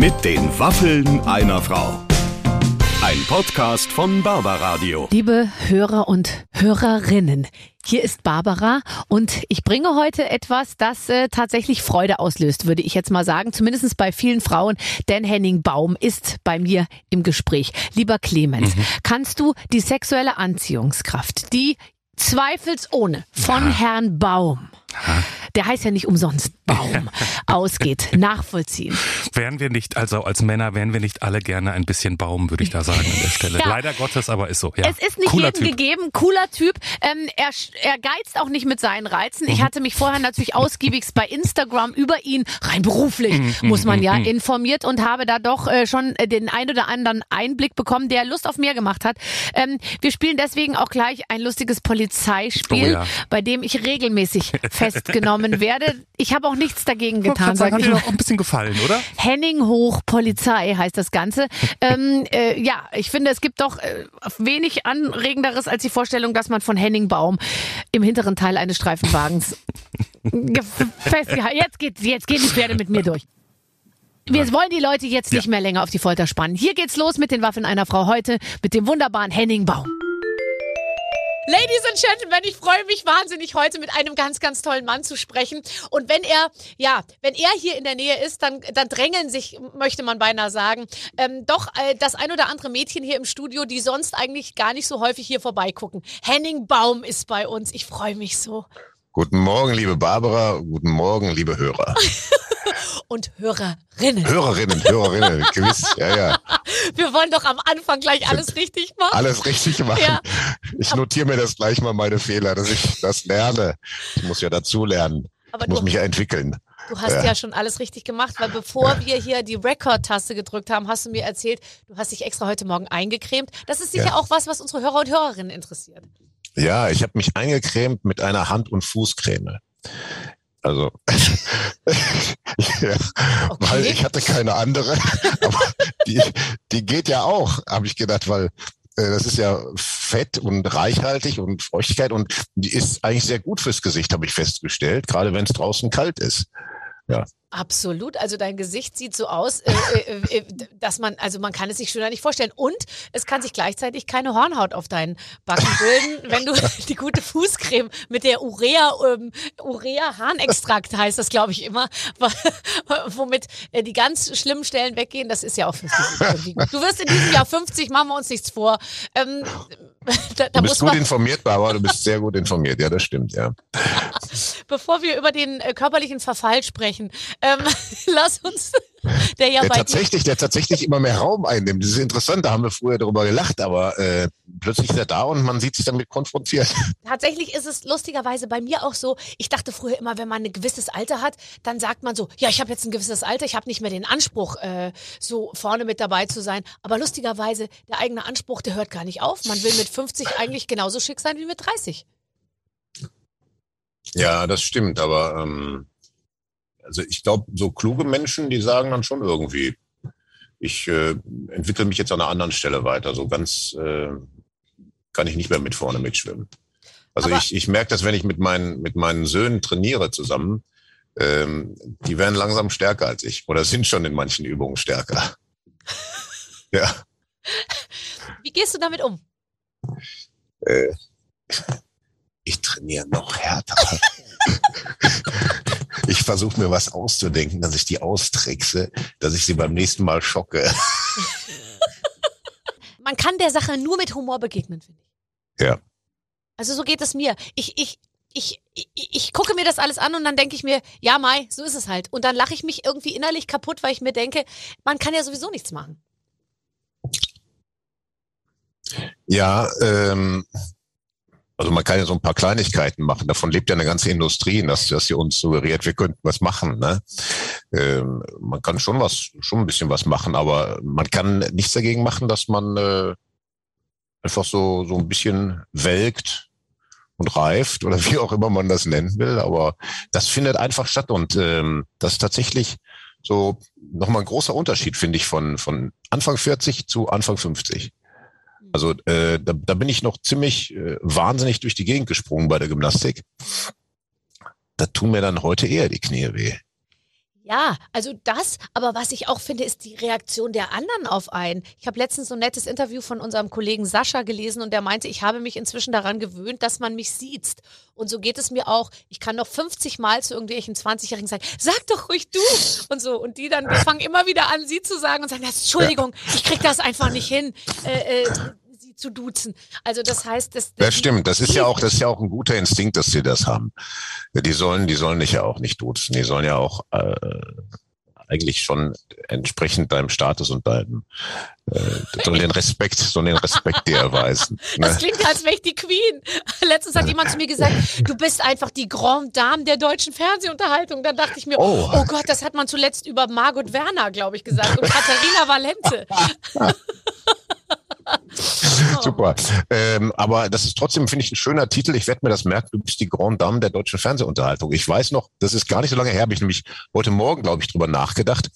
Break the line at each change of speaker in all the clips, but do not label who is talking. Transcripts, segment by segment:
Mit den Waffeln einer Frau. Ein Podcast von Barbaradio.
Liebe Hörer und Hörerinnen, hier ist Barbara und ich bringe heute etwas, das äh, tatsächlich Freude auslöst, würde ich jetzt mal sagen, zumindest bei vielen Frauen. Denn Henning Baum ist bei mir im Gespräch. Lieber Clemens, mhm. kannst du die sexuelle Anziehungskraft, die zweifelsohne von ja. Herrn Baum der heißt ja nicht umsonst Baum, ausgeht, nachvollziehen.
Wären wir nicht, also als Männer, wären wir nicht alle gerne ein bisschen Baum, würde ich da sagen an der Stelle. Ja. Leider Gottes, aber ist so. Ja.
Es ist nicht cooler jedem typ. gegeben, cooler Typ. Ähm, er, er geizt auch nicht mit seinen Reizen. Ich mhm. hatte mich vorher natürlich ausgiebigst bei Instagram über ihn, rein beruflich, mhm, muss man mhm, ja, informiert und habe da doch äh, schon äh, den ein oder anderen Einblick bekommen, der Lust auf mehr gemacht hat. Ähm, wir spielen deswegen auch gleich ein lustiges Polizeispiel, oh ja. bei dem ich regelmäßig festgenommen werde. Ich habe auch nichts dagegen getan.
Sagen, hat dir auch ein bisschen gefallen, oder?
Henning Hoch Polizei heißt das Ganze. ähm, äh, ja, ich finde, es gibt doch äh, wenig anregenderes als die Vorstellung, dass man von Henning Baum im hinteren Teil eines Streifenwagens festgehalten. Jetzt geht, jetzt gehen die Pferde mit mir durch. Wir wollen die Leute jetzt nicht mehr länger auf die Folter spannen. Hier geht's los mit den Waffen einer Frau heute mit dem wunderbaren Henning Baum. Ladies and Gentlemen, ich freue mich wahnsinnig, heute mit einem ganz, ganz tollen Mann zu sprechen. Und wenn er, ja, wenn er hier in der Nähe ist, dann, dann drängeln sich, möchte man beinahe sagen, ähm, doch äh, das ein oder andere Mädchen hier im Studio, die sonst eigentlich gar nicht so häufig hier vorbeigucken. Henning Baum ist bei uns. Ich freue mich so.
Guten Morgen, liebe Barbara. Guten Morgen, liebe Hörer.
und Hörerinnen.
Hörerinnen, Hörerinnen, gewiss, ja, ja.
Wir wollen doch am Anfang gleich alles richtig machen.
Alles richtig machen. Ja. Ich notiere mir das gleich mal meine Fehler, dass ich das lerne. Ich muss ja dazu lernen. Aber ich muss mich ja entwickeln.
Du hast ja. ja. schon alles richtig gemacht, weil bevor ja. wir hier die Record-Taste gedrückt haben, hast du mir erzählt, du hast dich extra heute Morgen eingecremt. Das ist sicher ja. auch was, was unsere Hörer und Hörerinnen interessiert.
Ja, ich habe mich eingecremt mit einer Hand- und Fußcreme. Also, ja, okay. weil ich hatte keine andere, aber die, die geht ja auch, habe ich gedacht, weil das ist ja fett und reichhaltig und Feuchtigkeit und die ist eigentlich sehr gut fürs Gesicht, habe ich festgestellt, gerade wenn es draußen kalt ist. Ja.
Absolut. Also dein Gesicht sieht so aus, äh, äh, äh, dass man, also man kann es sich schöner nicht vorstellen. Und es kann sich gleichzeitig keine Hornhaut auf deinen Backen bilden, wenn du die gute Fußcreme mit der Urea, ähm, Urea-Harnextrakt heißt das, glaube ich immer, womit äh, die ganz schlimmen Stellen weggehen. Das ist ja auch fürs Gesicht. Du wirst in diesem Jahr 50, machen wir uns nichts vor. Ähm,
da, da du bist gut informiert, Barbara, du bist sehr gut informiert. Ja, das stimmt, ja.
Bevor wir über den äh, körperlichen Verfall sprechen, ähm, lass uns, der ja
der
bei
tatsächlich, der tatsächlich immer mehr Raum einnimmt. Das ist interessant, da haben wir früher darüber gelacht, aber äh, plötzlich ist er da und man sieht sich damit konfrontiert.
Tatsächlich ist es lustigerweise bei mir auch so, ich dachte früher immer, wenn man ein gewisses Alter hat, dann sagt man so, ja, ich habe jetzt ein gewisses Alter, ich habe nicht mehr den Anspruch, äh, so vorne mit dabei zu sein. Aber lustigerweise, der eigene Anspruch, der hört gar nicht auf. Man will mit 50 eigentlich genauso schick sein wie mit 30.
Ja, das stimmt, aber ähm, also ich glaube, so kluge Menschen, die sagen dann schon irgendwie, ich äh, entwickle mich jetzt an einer anderen Stelle weiter. So ganz äh, kann ich nicht mehr mit vorne mitschwimmen. Also aber ich, ich merke das, wenn ich mit meinen, mit meinen Söhnen trainiere zusammen, ähm, die werden langsam stärker als ich oder sind schon in manchen Übungen stärker. ja.
Wie gehst du damit um?
Äh, ich trainiere noch härter. ich versuche mir was auszudenken, dass ich die austrickse, dass ich sie beim nächsten Mal schocke.
Man kann der Sache nur mit Humor begegnen, finde ich.
Ja.
Also so geht es mir. Ich, ich, ich, ich, ich gucke mir das alles an und dann denke ich mir, ja, Mai, so ist es halt. Und dann lache ich mich irgendwie innerlich kaputt, weil ich mir denke, man kann ja sowieso nichts machen.
Ja, ähm, also man kann ja so ein paar Kleinigkeiten machen. Davon lebt ja eine ganze Industrie, dass, dass sie uns suggeriert, wir könnten was machen. Ne? Ähm, man kann schon was, schon ein bisschen was machen, aber man kann nichts dagegen machen, dass man äh, einfach so so ein bisschen welkt und reift oder wie auch immer man das nennen will. Aber das findet einfach statt und ähm, das ist tatsächlich so nochmal ein großer Unterschied, finde ich, von von Anfang 40 zu Anfang 50. Also äh, da, da bin ich noch ziemlich äh, wahnsinnig durch die Gegend gesprungen bei der Gymnastik. Da tun mir dann heute eher die Knie weh.
Ja, also das, aber was ich auch finde, ist die Reaktion der anderen auf einen. Ich habe letztens so ein nettes Interview von unserem Kollegen Sascha gelesen und der meinte, ich habe mich inzwischen daran gewöhnt, dass man mich sieht. Und so geht es mir auch. Ich kann noch 50 Mal zu irgendwelchen 20-Jährigen sagen, sag doch ruhig du und so. Und die dann fangen immer wieder an, sie zu sagen und sagen, Entschuldigung, ich krieg das einfach nicht hin. Äh, äh, zu duzen. Also das heißt, das,
das, das stimmt. Das ist ja auch, das ist ja auch ein guter Instinkt, dass sie das haben. Die sollen, die sollen dich ja auch nicht duzen. Die sollen ja auch äh, eigentlich schon entsprechend deinem Status und deinem äh, sollen den Respekt, sollen den Respekt dir erweisen.
Ne? Das klingt, als wäre ich die Queen. Letztens hat jemand zu mir gesagt, du bist einfach die Grande Dame der deutschen Fernsehunterhaltung. Da dachte ich mir, oh, oh Gott, das hat man zuletzt über Margot Werner, glaube ich, gesagt und Katharina Valente.
Super. Ähm, aber das ist trotzdem, finde ich, ein schöner Titel. Ich werde mir das merken. Du bist die Grande Dame der deutschen Fernsehunterhaltung. Ich weiß noch, das ist gar nicht so lange her, habe ich nämlich heute Morgen, glaube ich, drüber nachgedacht,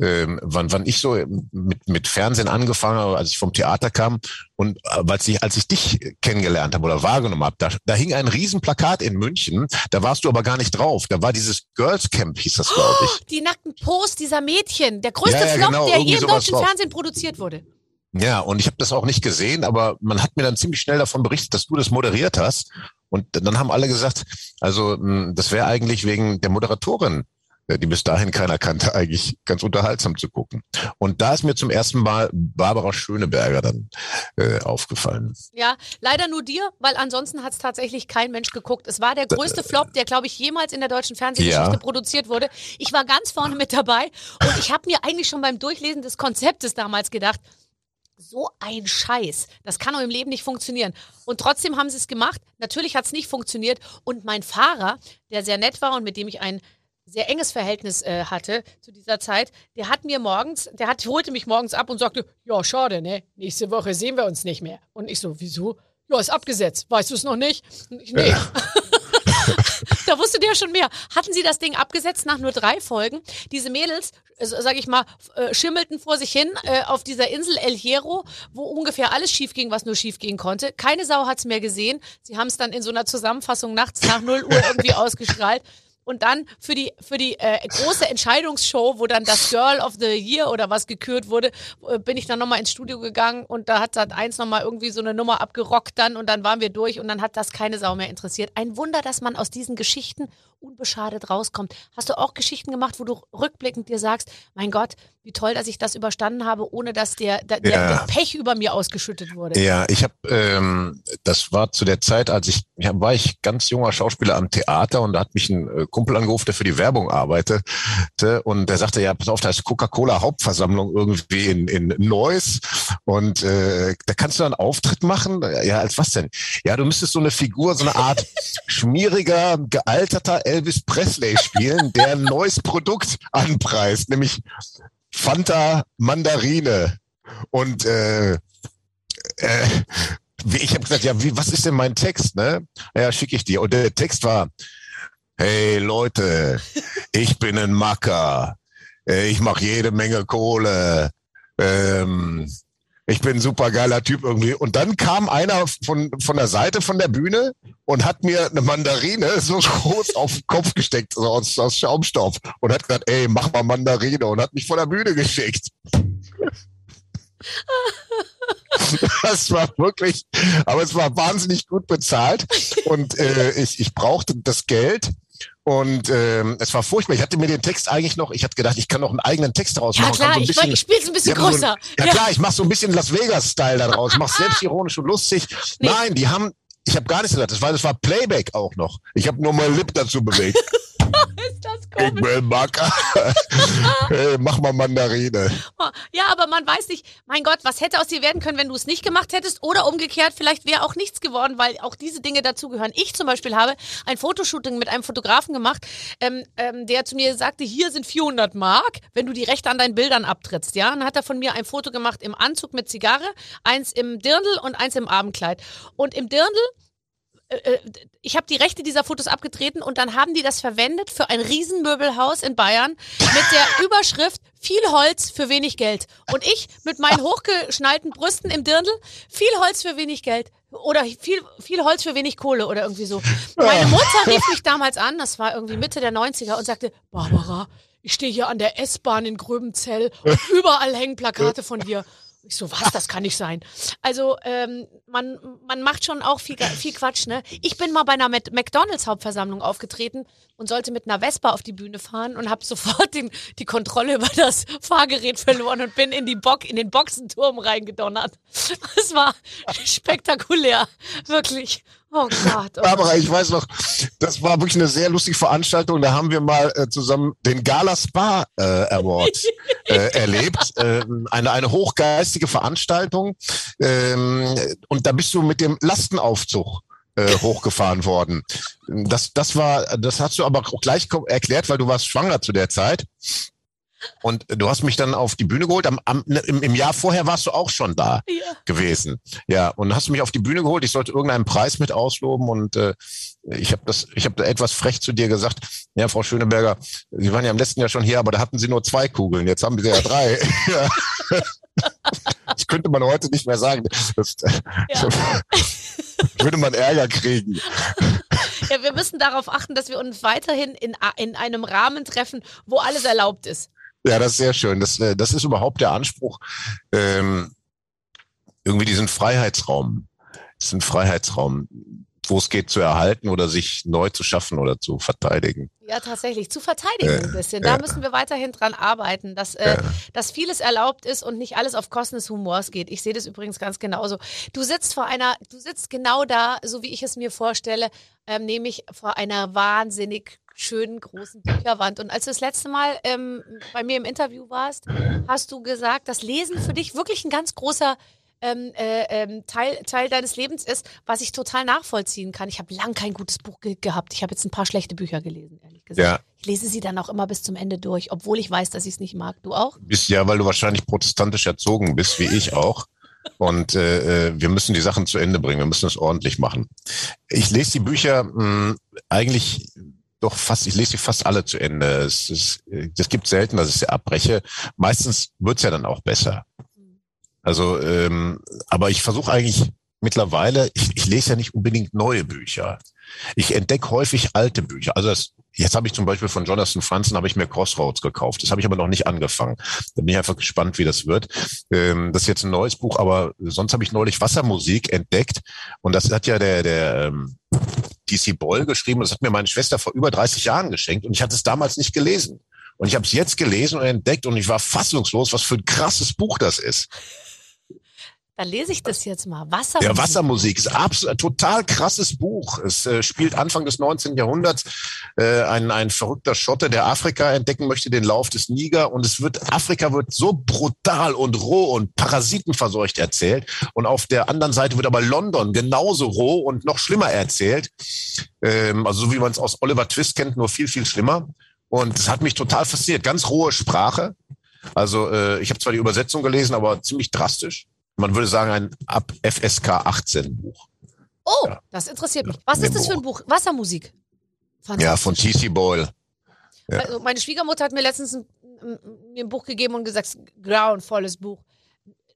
ähm, wann, wann ich so mit, mit Fernsehen angefangen habe, als ich vom Theater kam. Und äh, als ich, als ich dich kennengelernt habe oder wahrgenommen habe, da, da hing ein Riesenplakat in München. Da warst du aber gar nicht drauf. Da war dieses Girls Camp, hieß das, glaube ich.
Die nackten Post dieser Mädchen. Der größte ja, ja, Flop, genau, der je im deutschen drauf. Fernsehen produziert wurde.
Ja, und ich habe das auch nicht gesehen, aber man hat mir dann ziemlich schnell davon berichtet, dass du das moderiert hast. Und dann haben alle gesagt, also hm, das wäre eigentlich wegen der Moderatorin, äh, die bis dahin keiner kannte, eigentlich ganz unterhaltsam zu gucken. Und da ist mir zum ersten Mal Barbara Schöneberger dann äh, aufgefallen.
Ja, leider nur dir, weil ansonsten hat es tatsächlich kein Mensch geguckt. Es war der größte Flop, der, glaube ich, jemals in der deutschen Fernsehgeschichte ja. produziert wurde. Ich war ganz vorne mit dabei und ich habe mir eigentlich schon beim Durchlesen des Konzeptes damals gedacht, so ein Scheiß. Das kann doch im Leben nicht funktionieren. Und trotzdem haben sie es gemacht. Natürlich hat es nicht funktioniert. Und mein Fahrer, der sehr nett war und mit dem ich ein sehr enges Verhältnis äh, hatte zu dieser Zeit, der hat mir morgens, der hat, holte mich morgens ab und sagte, ja, schade, ne? Nächste Woche sehen wir uns nicht mehr. Und ich so, wieso? Ja, ist abgesetzt. Weißt du es noch nicht? Ich, nee. Ja. da wusstet ihr schon mehr. Hatten sie das Ding abgesetzt nach nur drei Folgen? Diese Mädels, äh, sag ich mal, äh, schimmelten vor sich hin äh, auf dieser Insel El Hierro, wo ungefähr alles schief ging, was nur schief gehen konnte. Keine Sau hat's mehr gesehen. Sie haben es dann in so einer Zusammenfassung nachts nach 0 Uhr irgendwie ausgestrahlt. Und dann für die, für die äh, große Entscheidungsshow, wo dann das Girl of the Year oder was gekürt wurde, äh, bin ich dann nochmal ins Studio gegangen und da hat Sat 1 nochmal irgendwie so eine Nummer abgerockt dann und dann waren wir durch und dann hat das keine Sau mehr interessiert. Ein Wunder, dass man aus diesen Geschichten unbeschadet rauskommt. Hast du auch Geschichten gemacht, wo du rückblickend dir sagst, mein Gott, wie toll, dass ich das überstanden habe, ohne dass der, der, ja. der Pech über mir ausgeschüttet wurde?
Ja, ich habe, ähm, das war zu der Zeit, als ich, ja, war ich ganz junger Schauspieler am Theater und da hat mich ein äh, Kumpel angerufen, der für die Werbung arbeitete und der sagte, ja, pass auf, da ist Coca-Cola Hauptversammlung irgendwie in, in Neuss und äh, da kannst du einen Auftritt machen. Ja, als was denn? Ja, du müsstest so eine Figur, so eine Art schmieriger, gealterter Elvis Presley spielen, der ein neues Produkt anpreist, nämlich Fanta Mandarine. Und äh, äh, ich habe gesagt, ja, wie, was ist denn mein Text? Ne? Ja, schicke ich dir. Und der Text war, hey Leute, ich bin ein Macker. Äh, ich mache jede Menge Kohle. Ähm, ich bin ein super geiler Typ irgendwie. Und dann kam einer von, von der Seite von der Bühne und hat mir eine Mandarine so groß auf den Kopf gesteckt, so aus, aus Schaumstoff und hat gesagt, ey, mach mal Mandarine und hat mich von der Bühne geschickt. Das war wirklich, aber es war wahnsinnig gut bezahlt und äh, ich, ich brauchte das Geld und ähm, es war furchtbar. Ich hatte mir den Text eigentlich noch, ich hatte gedacht, ich kann noch einen eigenen Text daraus
machen. Ja klar,
so
ich, bisschen, ich spiele es ein bisschen größer. So ein,
ja, ja, klar, ich mache so ein bisschen Las Vegas-Style daraus. Ich mache selbstironisch und lustig. Nee. Nein, die haben, ich habe gar nichts gesagt. Das war, das war Playback auch noch. Ich habe nur mein Lip dazu bewegt. ist das komisch. Ich will Macker. hey, mach mal Mandarine.
Oh, ja, aber man weiß nicht, mein Gott, was hätte aus dir werden können, wenn du es nicht gemacht hättest? Oder umgekehrt, vielleicht wäre auch nichts geworden, weil auch diese Dinge dazugehören. Ich zum Beispiel habe ein Fotoshooting mit einem Fotografen gemacht, ähm, ähm, der zu mir sagte, hier sind 400 Mark, wenn du die Rechte an deinen Bildern abtrittst. Ja, und dann hat er von mir ein Foto gemacht im Anzug mit Zigarre, eins im Dirndl und eins im Abendkleid. Und im Dirndl äh, äh, ich habe die Rechte dieser Fotos abgetreten und dann haben die das verwendet für ein Riesenmöbelhaus in Bayern mit der Überschrift viel Holz für wenig Geld. Und ich mit meinen hochgeschnallten Brüsten im Dirndl, viel Holz für wenig Geld. oder viel, viel Holz für wenig Kohle oder irgendwie so. Meine Mutter rief mich damals an, das war irgendwie Mitte der 90er und sagte, Barbara, ich stehe hier an der S-Bahn in Gröbenzell und überall hängen Plakate von dir. Ich so, was, das kann nicht sein. Also ähm, man, man macht schon auch viel, viel Quatsch, ne? Ich bin mal bei einer McDonalds-Hauptversammlung aufgetreten und sollte mit einer Vespa auf die Bühne fahren und habe sofort den, die Kontrolle über das Fahrgerät verloren und bin in, die Bock, in den Boxenturm reingedonnert. Das war spektakulär, wirklich. Oh Gott. Oh
Barbara, ich weiß noch, das war wirklich eine sehr lustige Veranstaltung. Da haben wir mal äh, zusammen den Gala Spa äh, Award äh, erlebt. Äh, eine, eine hochgeistige Veranstaltung. Ähm, und da bist du mit dem Lastenaufzug äh, hochgefahren worden. Das, das war, das hast du aber auch gleich erklärt, weil du warst schwanger zu der Zeit. Und du hast mich dann auf die Bühne geholt. Am, am, im, Im Jahr vorher warst du auch schon da ja. gewesen. Ja, und hast mich auf die Bühne geholt. Ich sollte irgendeinen Preis mit ausloben und äh, ich habe das, ich habe etwas frech zu dir gesagt. Ja, Frau Schöneberger, Sie waren ja im letzten Jahr schon hier, aber da hatten Sie nur zwei Kugeln. Jetzt haben Sie ja drei. das könnte man heute nicht mehr sagen. Das, ja. würde man Ärger kriegen.
Ja, wir müssen darauf achten, dass wir uns weiterhin in, in einem Rahmen treffen, wo alles erlaubt ist.
Ja, das ist sehr schön. Das, äh, das ist überhaupt der Anspruch, ähm, irgendwie diesen Freiheitsraum, diesen Freiheitsraum, wo es geht zu erhalten oder sich neu zu schaffen oder zu verteidigen.
Ja, tatsächlich. Zu verteidigen äh, ein bisschen. Da ja. müssen wir weiterhin dran arbeiten, dass, äh, dass vieles erlaubt ist und nicht alles auf Kosten des Humors geht. Ich sehe das übrigens ganz genauso. Du sitzt vor einer, du sitzt genau da, so wie ich es mir vorstelle, ähm, nämlich vor einer wahnsinnig schönen großen Bücherwand. Und als du das letzte Mal ähm, bei mir im Interview warst, hast du gesagt, dass Lesen für dich wirklich ein ganz großer ähm, äh, ähm, Teil, Teil deines Lebens ist, was ich total nachvollziehen kann. Ich habe lang kein gutes Buch ge gehabt. Ich habe jetzt ein paar schlechte Bücher gelesen, ehrlich gesagt. Ja. Ich lese sie dann auch immer bis zum Ende durch, obwohl ich weiß, dass ich es nicht mag. Du auch?
Bist ja, weil du wahrscheinlich protestantisch erzogen bist, wie ich auch. Und äh, äh, wir müssen die Sachen zu Ende bringen. Wir müssen es ordentlich machen. Ich lese die Bücher mh, hm, eigentlich doch fast, ich lese sie fast alle zu Ende. Es, es, es gibt selten, dass ich sie abbreche. Meistens wird's ja dann auch besser. Also, ähm, aber ich versuche eigentlich mittlerweile, ich, ich lese ja nicht unbedingt neue Bücher. Ich entdecke häufig alte Bücher. Also das, jetzt habe ich zum Beispiel von Jonathan Franzen habe ich mir Crossroads gekauft. Das habe ich aber noch nicht angefangen. Da bin ich einfach gespannt, wie das wird. Ähm, das ist jetzt ein neues Buch, aber sonst habe ich neulich Wassermusik entdeckt und das hat ja der der ähm, DC Boyle geschrieben. Das hat mir meine Schwester vor über 30 Jahren geschenkt und ich hatte es damals nicht gelesen. Und ich habe es jetzt gelesen und entdeckt und ich war fassungslos, was für ein krasses Buch das ist.
Dann lese ich das jetzt mal. Wassermusik.
Ja, Wassermusik ist absolut total krasses Buch. Es äh, spielt Anfang des 19. Jahrhunderts äh, ein, ein verrückter Schotte, der Afrika entdecken möchte, den Lauf des Niger. Und es wird, Afrika wird so brutal und roh und parasitenverseucht erzählt. Und auf der anderen Seite wird aber London genauso roh und noch schlimmer erzählt. Ähm, also so wie man es aus Oliver Twist kennt, nur viel, viel schlimmer. Und es hat mich total fasziniert. Ganz rohe Sprache. Also äh, ich habe zwar die Übersetzung gelesen, aber ziemlich drastisch man würde sagen, ein ab FSK 18 Buch.
Oh, ja. das interessiert mich. Was ist das für ein Buch? Wassermusik.
Ja, von T.C. Boyle.
Ja. Also meine Schwiegermutter hat mir letztens ein, mir ein Buch gegeben und gesagt, grauenvolles Buch.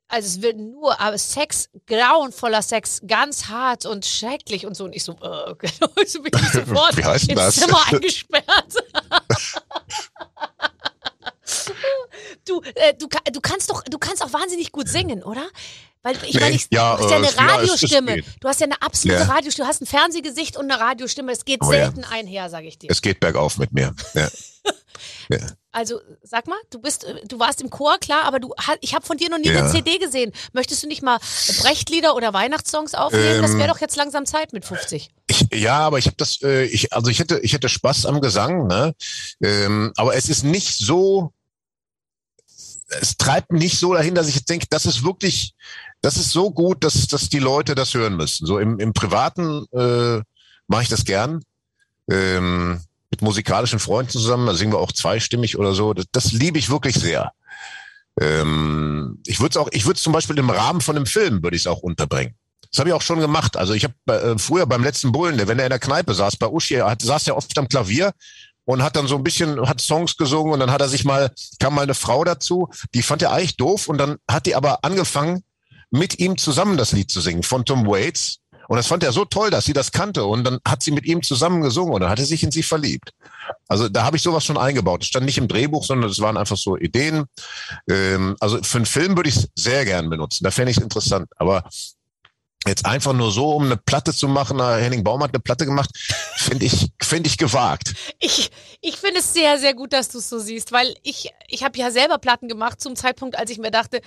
Also es wird nur, aber Sex, grauenvoller Sex, ganz hart und schrecklich und so. Und ich so, äh, genau, so bin ich sofort
Wie heißt ins
das? Zimmer eingesperrt. Du, äh, du, du kannst doch, du kannst auch wahnsinnig gut singen, oder? Weil ich nee, meine, ich,
ja,
du hast ja eine äh, Radiostimme. Ja, du hast ja eine absolute ja. Radiostimme. Du hast ein Fernsehgesicht und eine Radiostimme. Es geht oh, selten ja. einher, sage ich dir.
Es geht bergauf mit mir. Ja.
Also sag mal, du bist, äh, du warst im Chor, klar, aber du, ich habe von dir noch nie eine CD gesehen. Möchtest du nicht mal Brechtlieder oder Weihnachtssongs aufnehmen? Ähm, das wäre doch jetzt langsam Zeit mit 50.
Ich, ja, aber ich habe das, äh, ich, also ich hätte, ich hätte Spaß am Gesang, ne? Ähm, aber es ist nicht so es treibt mich nicht so dahin, dass ich jetzt denke, das ist wirklich, das ist so gut, dass, dass die Leute das hören müssen. So im, im Privaten äh, mache ich das gern. Ähm, mit musikalischen Freunden zusammen, da singen wir auch zweistimmig oder so. Das, das liebe ich wirklich sehr. Ähm, ich würde es auch, ich würde zum Beispiel im Rahmen von einem Film würde ich es auch unterbringen. Das habe ich auch schon gemacht. Also ich habe äh, früher beim letzten Bullen, wenn er in der Kneipe saß, bei Uschi, er saß ja oft am Klavier und hat dann so ein bisschen, hat Songs gesungen und dann hat er sich mal, kam mal eine Frau dazu, die fand er eigentlich doof und dann hat die aber angefangen, mit ihm zusammen das Lied zu singen von Tom Waits. Und das fand er so toll, dass sie das kannte. Und dann hat sie mit ihm zusammen gesungen und dann hat er sich in sie verliebt. Also da habe ich sowas schon eingebaut. Das stand nicht im Drehbuch, sondern es waren einfach so Ideen. Ähm, also für einen Film würde ich es sehr gern benutzen. Da fände ich es interessant. Aber Jetzt einfach nur so, um eine Platte zu machen, Henning Baum hat eine Platte gemacht, finde ich, finde ich gewagt.
Ich, ich finde es sehr, sehr gut, dass du es so siehst, weil ich, ich habe ja selber Platten gemacht zum Zeitpunkt, als ich mir dachte,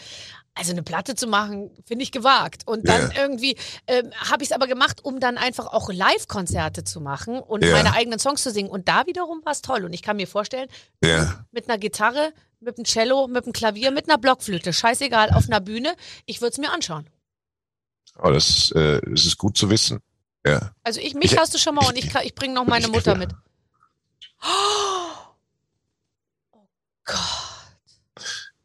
also eine Platte zu machen, finde ich gewagt. Und dann yeah. irgendwie ähm, habe ich es aber gemacht, um dann einfach auch Live-Konzerte zu machen und yeah. meine eigenen Songs zu singen. Und da wiederum war es toll. Und ich kann mir vorstellen, yeah. mit einer Gitarre, mit einem Cello, mit einem Klavier, mit einer Blockflöte, scheißegal, auf einer Bühne, ich würde es mir anschauen.
Aber das, äh, das ist gut zu wissen. Ja.
Also ich, mich ich, hast du schon mal und ich, ich bringe noch meine ich, Mutter mit. Oh
Gott.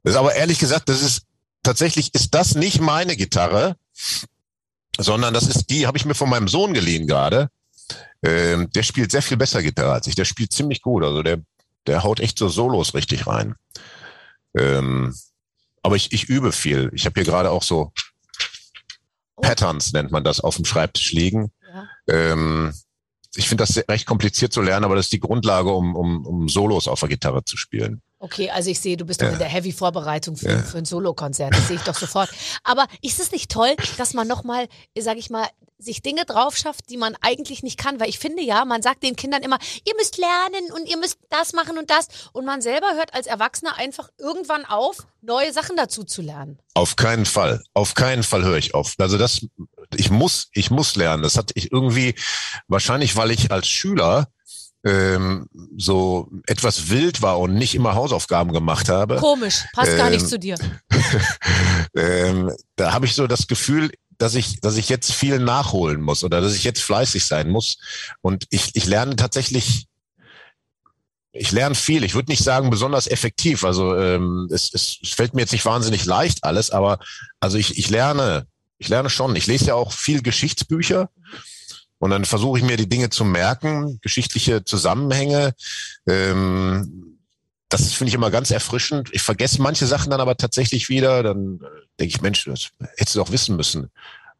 Das ist aber ehrlich gesagt, das ist tatsächlich ist das nicht meine Gitarre, sondern das ist die, habe ich mir von meinem Sohn geliehen gerade. Ähm, der spielt sehr viel besser Gitarre als ich. Der spielt ziemlich gut. Also der, der haut echt so Solos richtig rein. Ähm, aber ich, ich übe viel. Ich habe hier gerade auch so Oh. Patterns nennt man das, auf dem Schreibtisch liegen. Ja. Ähm, ich finde das recht kompliziert zu lernen, aber das ist die Grundlage, um, um, um Solos auf der Gitarre zu spielen.
Okay, also ich sehe, du bist doch in der Heavy-Vorbereitung für, ja. für ein Solokonzert. Das sehe ich doch sofort. Aber ist es nicht toll, dass man nochmal, sag ich mal, sich Dinge drauf schafft, die man eigentlich nicht kann? Weil ich finde ja, man sagt den Kindern immer, ihr müsst lernen und ihr müsst das machen und das. Und man selber hört als Erwachsener einfach irgendwann auf, neue Sachen dazu zu lernen.
Auf keinen Fall. Auf keinen Fall höre ich auf. Also das, ich muss, ich muss lernen. Das hat ich irgendwie, wahrscheinlich, weil ich als Schüler ähm, so etwas wild war und nicht immer Hausaufgaben gemacht habe.
Komisch, passt ähm, gar nicht ähm, zu dir.
ähm, da habe ich so das Gefühl, dass ich, dass ich jetzt viel nachholen muss oder dass ich jetzt fleißig sein muss. Und ich, ich lerne tatsächlich, ich lerne viel. Ich würde nicht sagen besonders effektiv. Also ähm, es, es, es fällt mir jetzt nicht wahnsinnig leicht alles, aber also ich, ich lerne, ich lerne schon. Ich lese ja auch viel Geschichtsbücher. Und dann versuche ich mir die Dinge zu merken, geschichtliche Zusammenhänge. Ähm, das finde ich immer ganz erfrischend. Ich vergesse manche Sachen dann aber tatsächlich wieder. Dann äh, denke ich, Mensch, das hättest du doch wissen müssen.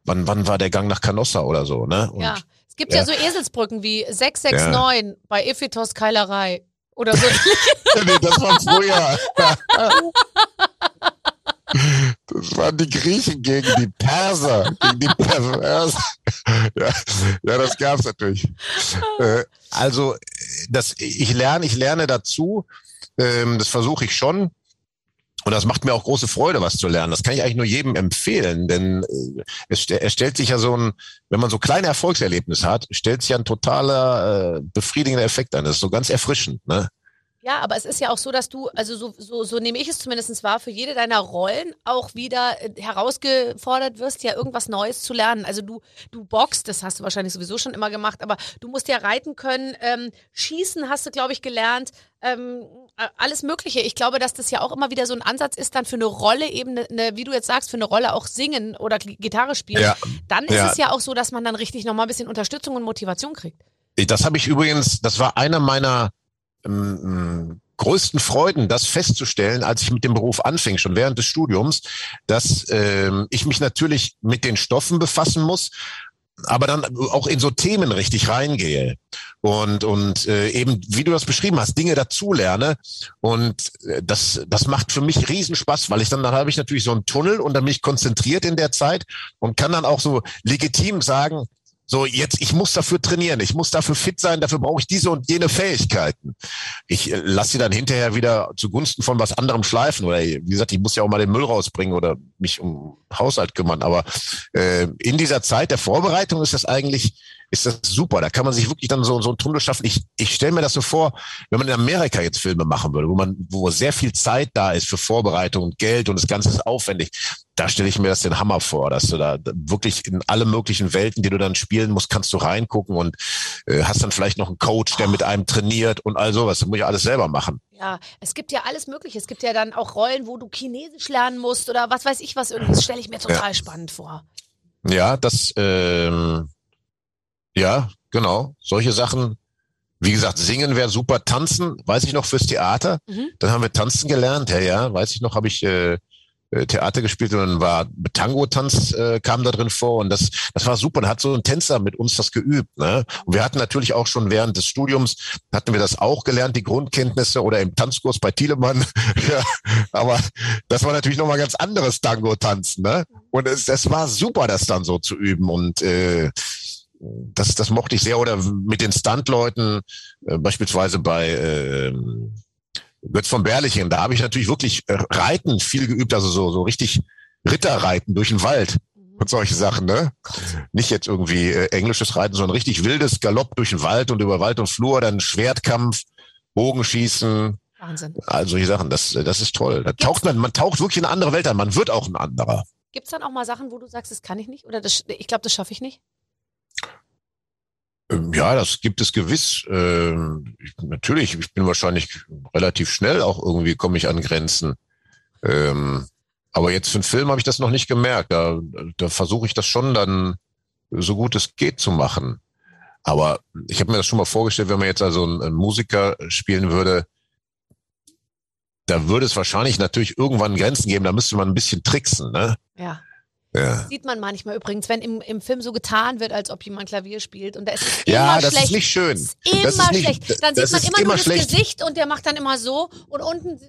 Wann, wann war der Gang nach Canossa oder so, ne?
Und, ja. Es gibt ja. ja so Eselsbrücken wie 669 ja. bei Ephitos Keilerei oder so.
nee, das war früher. Das waren die Griechen gegen die Perser, gegen die Perser. Ja, ja das gab's natürlich. Äh, also das, ich lerne, ich lerne dazu. Ähm, das versuche ich schon. Und das macht mir auch große Freude, was zu lernen. Das kann ich eigentlich nur jedem empfehlen, denn äh, es, es stellt sich ja so ein, wenn man so kleine Erfolgserlebnisse hat, stellt sich ja ein totaler äh, befriedigender Effekt an. Das ist so ganz erfrischend. Ne?
Ja, aber es ist ja auch so, dass du, also so, so, so nehme ich es zumindest wahr, für jede deiner Rollen auch wieder äh, herausgefordert wirst, ja irgendwas Neues zu lernen. Also du, du boxst, das hast du wahrscheinlich sowieso schon immer gemacht, aber du musst ja reiten können, ähm, schießen hast du, glaube ich, gelernt, ähm, alles Mögliche. Ich glaube, dass das ja auch immer wieder so ein Ansatz ist, dann für eine Rolle eben, eine, ne, wie du jetzt sagst, für eine Rolle auch singen oder Gitarre spielen. Ja. Dann ist ja. es ja auch so, dass man dann richtig nochmal ein bisschen Unterstützung und Motivation kriegt.
Das habe ich übrigens, das war einer meiner ähm, größten Freuden, das festzustellen, als ich mit dem Beruf anfing, schon während des Studiums, dass ähm, ich mich natürlich mit den Stoffen befassen muss, aber dann auch in so Themen richtig reingehe und und äh, eben wie du das beschrieben hast Dinge dazulerne und äh, das das macht für mich Riesenspaß weil ich dann dann habe ich natürlich so einen Tunnel und dann bin ich konzentriert in der Zeit und kann dann auch so legitim sagen so, jetzt, ich muss dafür trainieren, ich muss dafür fit sein, dafür brauche ich diese und jene Fähigkeiten. Ich äh, lasse sie dann hinterher wieder zugunsten von was anderem schleifen. Oder wie gesagt, ich muss ja auch mal den Müll rausbringen oder mich um Haushalt kümmern. Aber äh, in dieser Zeit der Vorbereitung ist das eigentlich ist das super. Da kann man sich wirklich dann so, so einen Tunnel schaffen. Ich, ich stelle mir das so vor, wenn man in Amerika jetzt Filme machen würde, wo man, wo sehr viel Zeit da ist für Vorbereitung und Geld und das Ganze ist aufwendig. Da stelle ich mir das den Hammer vor, dass du da wirklich in alle möglichen Welten, die du dann spielen musst, kannst du reingucken und äh, hast dann vielleicht noch einen Coach, der mit einem trainiert und all sowas. Das muss ich alles selber machen.
Ja, es gibt ja alles Mögliche. Es gibt ja dann auch Rollen, wo du Chinesisch lernen musst oder was weiß ich was. Irgendwie stelle ich mir total ja. spannend vor.
Ja, das, ähm, ja, genau. Solche Sachen. Wie gesagt, singen wäre super. Tanzen, weiß ich noch fürs Theater. Mhm. Dann haben wir tanzen gelernt. Ja, ja, weiß ich noch, habe ich äh, äh, Theater gespielt und dann war Tango-Tanz äh, kam da drin vor und das, das war super. Da hat so ein Tänzer mit uns das geübt. Ne? Und wir hatten natürlich auch schon während des Studiums, hatten wir das auch gelernt, die Grundkenntnisse oder im Tanzkurs bei Thielemann. ja, aber das war natürlich nochmal ganz anderes Tango-Tanzen. Ne? Und es, es war super, das dann so zu üben und äh, das, das mochte ich sehr. Oder mit den Stuntleuten, äh, beispielsweise bei äh, Götz von Berlichen, da habe ich natürlich wirklich äh, Reiten viel geübt, also so, so richtig Ritterreiten durch den Wald mhm. und solche Sachen, ne? Nicht jetzt irgendwie äh, englisches Reiten, sondern richtig wildes Galopp durch den Wald und über Wald und Flur, dann Schwertkampf, Bogenschießen. Wahnsinn. All solche Sachen, das, das ist toll. Da taucht man, man taucht wirklich in eine andere Welt an, man wird auch ein anderer.
Gibt es dann auch mal Sachen, wo du sagst, das kann ich nicht? Oder das, ich glaube, das schaffe ich nicht?
Ähm, ja, das gibt es gewiss. Ähm, ich, natürlich, ich bin wahrscheinlich relativ schnell auch irgendwie komme ich an Grenzen. Ähm, aber jetzt für einen Film habe ich das noch nicht gemerkt. Da, da versuche ich das schon dann so gut es geht zu machen. Aber ich habe mir das schon mal vorgestellt, wenn man jetzt also einen, einen Musiker spielen würde, da würde es wahrscheinlich natürlich irgendwann Grenzen geben. Da müsste man ein bisschen tricksen, ne?
Ja. Ja. Sieht man manchmal übrigens, wenn im, im Film so getan wird, als ob jemand Klavier spielt. Und da ist es
ja,
immer
das
schlecht.
ist nicht schön.
Ist immer
das ist
nicht, schlecht. Dann sieht man immer,
immer
nur
schlecht.
das Gesicht und der macht dann immer so und unten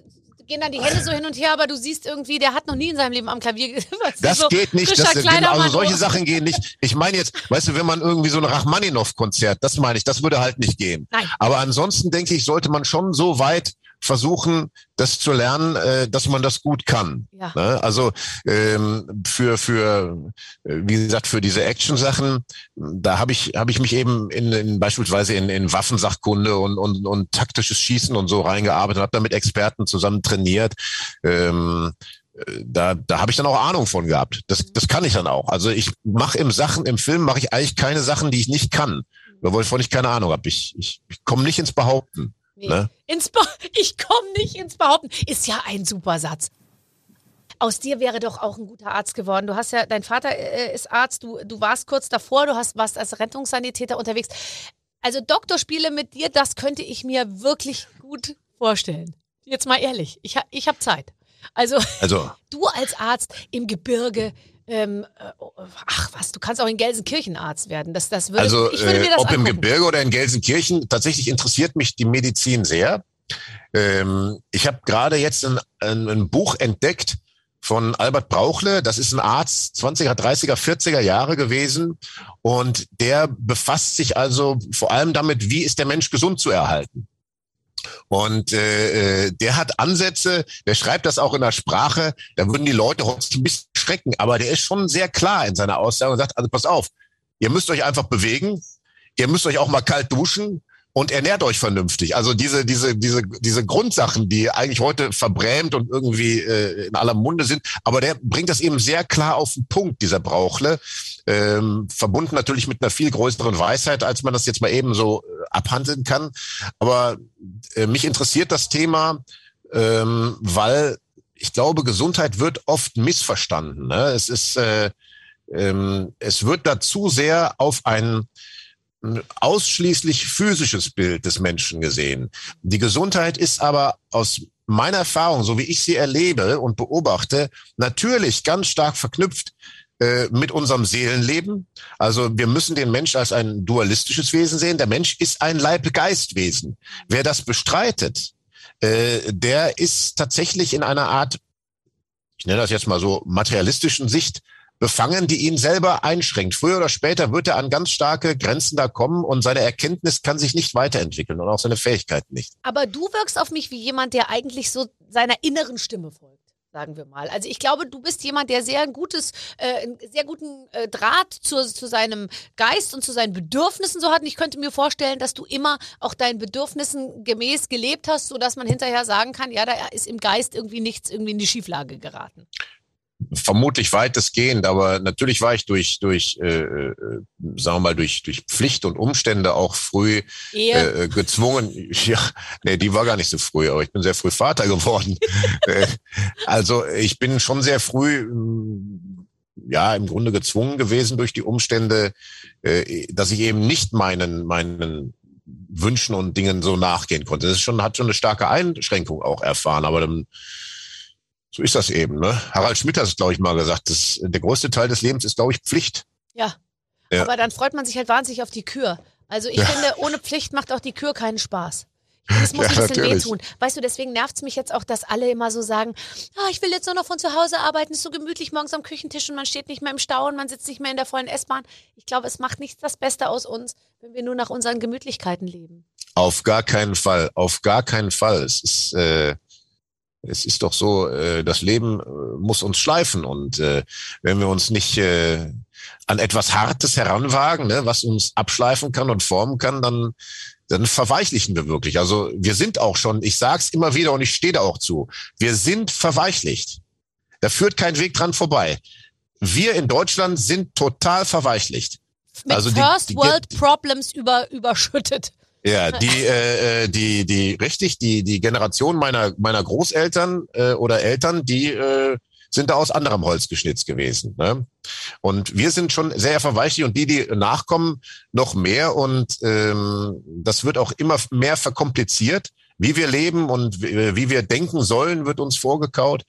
gehen dann die Hände so hin und her, aber du siehst irgendwie, der hat noch nie in seinem Leben am Klavier
Das
so
geht nicht. Das, genau, also solche Sachen gehen nicht. Ich meine jetzt, weißt du, wenn man irgendwie so ein Rachmaninow-Konzert, das meine ich, das würde halt nicht gehen.
Nein.
Aber ansonsten denke ich, sollte man schon so weit versuchen, das zu lernen, äh, dass man das gut kann.
Ja.
Ne? Also ähm, für für äh, wie gesagt für diese Action-Sachen, da habe ich habe ich mich eben in, in beispielsweise in, in Waffensachkunde und, und und taktisches Schießen und so reingearbeitet, habe da mit Experten zusammen trainiert. Ähm, da, da habe ich dann auch Ahnung von gehabt. Das, das kann ich dann auch. Also ich mache im Sachen, im Film mache ich eigentlich keine Sachen, die ich nicht kann, wovon ich keine Ahnung habe. Ich, ich, ich komme nicht ins Behaupten.
Nee. Ne? Ich komme nicht ins Behaupten. Ist ja ein super Satz. Aus dir wäre doch auch ein guter Arzt geworden. Du hast ja, dein Vater äh, ist Arzt, du, du warst kurz davor, du hast, warst als Rettungssanitäter unterwegs. Also Doktorspiele mit dir, das könnte ich mir wirklich gut vorstellen. Jetzt mal ehrlich, ich, ich habe Zeit. Also,
also,
du als Arzt im Gebirge, ähm, äh, ach was, du kannst auch in Gelsenkirchen Arzt werden. Das, das würde,
also,
ich würde mir das
ob
angucken.
im Gebirge oder in Gelsenkirchen, tatsächlich interessiert mich die Medizin sehr. Ähm, ich habe gerade jetzt ein, ein, ein Buch entdeckt von Albert Brauchle. Das ist ein Arzt 20er, 30er, 40er Jahre gewesen. Und der befasst sich also vor allem damit, wie ist der Mensch gesund zu erhalten. Und äh, der hat Ansätze, der schreibt das auch in der Sprache, da würden die Leute heute ein bisschen schrecken, aber der ist schon sehr klar in seiner Aussage und sagt, also pass auf, ihr müsst euch einfach bewegen, ihr müsst euch auch mal kalt duschen und ernährt euch vernünftig. Also diese, diese, diese, diese Grundsachen, die eigentlich heute verbrämt und irgendwie äh, in aller Munde sind, aber der bringt das eben sehr klar auf den Punkt, dieser Brauchle. Ähm, verbunden natürlich mit einer viel größeren Weisheit, als man das jetzt mal eben so äh, abhandeln kann. Aber äh, mich interessiert das Thema, ähm, weil ich glaube, Gesundheit wird oft missverstanden. Ne? Es ist, äh, ähm, es wird dazu sehr auf ein ausschließlich physisches Bild des Menschen gesehen. Die Gesundheit ist aber aus meiner Erfahrung, so wie ich sie erlebe und beobachte, natürlich ganz stark verknüpft äh, mit unserem Seelenleben. Also wir müssen den Mensch als ein dualistisches Wesen sehen. Der Mensch ist ein Leib-Geist-Wesen. Wer das bestreitet, äh, der ist tatsächlich in einer Art, ich nenne das jetzt mal so, materialistischen Sicht befangen, die ihn selber einschränkt. Früher oder später wird er an ganz starke Grenzen da kommen und seine Erkenntnis kann sich nicht weiterentwickeln und auch seine Fähigkeiten nicht.
Aber du wirkst auf mich wie jemand, der eigentlich so seiner inneren Stimme folgt sagen wir mal. Also ich glaube, du bist jemand, der sehr ein gutes, äh, einen sehr guten äh, Draht zu, zu seinem Geist und zu seinen Bedürfnissen so hat. Und ich könnte mir vorstellen, dass du immer auch deinen Bedürfnissen gemäß gelebt hast, sodass man hinterher sagen kann, ja, da ist im Geist irgendwie nichts irgendwie in die Schieflage geraten
vermutlich weitestgehend, aber natürlich war ich durch, durch äh, äh, sagen wir mal, durch, durch Pflicht und Umstände auch früh äh, gezwungen. Ja, nee, die war gar nicht so früh, aber ich bin sehr früh Vater geworden. Äh, also ich bin schon sehr früh mm, ja im Grunde gezwungen gewesen durch die Umstände, äh, dass ich eben nicht meinen meinen Wünschen und Dingen so nachgehen konnte. Das ist schon hat schon eine starke Einschränkung auch erfahren, aber dann So ist das eben. Ne? Harald Schmidt hat es, glaube ich, mal gesagt. Das, der größte Teil des Lebens ist, glaube ich, Pflicht.
Ja.
Ja.
Aber dann freut man sich halt wahnsinnig auf die Kür. Also ich
Ja.
finde, ohne Pflicht macht auch die Kür keinen Spaß. Es muss
Ja,
ein bisschen
natürlich.
wehtun. Weißt du, deswegen nervt's mich jetzt auch, dass alle immer so sagen, ah, ich will jetzt nur noch von zu Hause arbeiten, ist so gemütlich morgens am Küchentisch und man steht nicht mehr im Stau und man sitzt nicht mehr in der vollen S-Bahn. Ich glaube, es macht nicht das Beste aus uns, wenn wir nur nach unseren Gemütlichkeiten leben.
Auf gar keinen Fall. Auf gar keinen Fall. Es ist, äh, es ist doch so, äh, das Leben äh, muss uns schleifen und äh, wenn wir uns nicht äh, an etwas Hartes heranwagen, ne, was uns abschleifen kann und formen kann, dann dann verweichlichen wir wirklich. Also wir sind auch schon, ich sag's immer wieder und ich stehe da auch zu, wir sind verweichlicht. Da führt kein Weg dran vorbei. Wir in Deutschland sind total verweichlicht.
Mit
Also die-
First
die-
World Problems über, überschüttet.
Ja, die, äh, äh, die, die, richtig, die, die Generation meiner, meiner Großeltern äh, oder Eltern, die äh, sind da aus anderem Holz geschnitzt gewesen. Ne? Und wir sind schon sehr verweichlicht und die, die nachkommen, noch mehr. Und ähm, das wird auch immer mehr verkompliziert. Wie wir leben und wie, wie wir denken sollen, wird uns vorgekaut.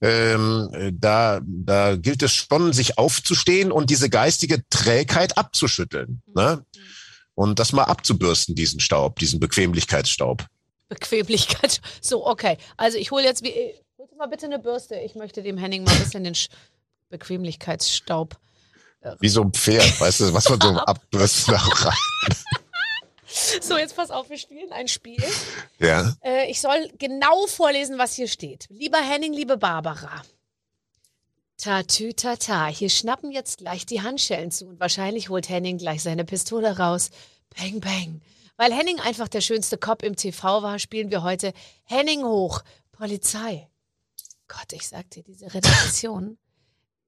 Ähm, äh, da, da gilt es schon, sich aufzustehen und diese geistige Trägheit abzuschütteln. Ne? Und das mal abzubürsten, diesen Staub, diesen Bequemlichkeitsstaub.
Bequemlichkeit. So, okay. Also ich hole jetzt, wie, äh, du mal bitte eine Bürste. Ich möchte dem Henning mal ein bisschen den Sch Bequemlichkeitsstaub.
Wie so ein Pferd, weißt du, was man so abbürsten nach rein.
So, jetzt pass auf, wir spielen ein Spiel.
Ja.
Äh, ich soll genau vorlesen, was hier steht. Lieber Henning, liebe Barbara. Tatü tata, hier schnappen jetzt gleich die Handschellen zu und wahrscheinlich holt Henning gleich seine Pistole raus. Peng, peng. Weil Henning einfach der schönste Cop im TV war, spielen wir heute Henning hoch, Polizei. Gott, ich sag dir, diese Redaktion,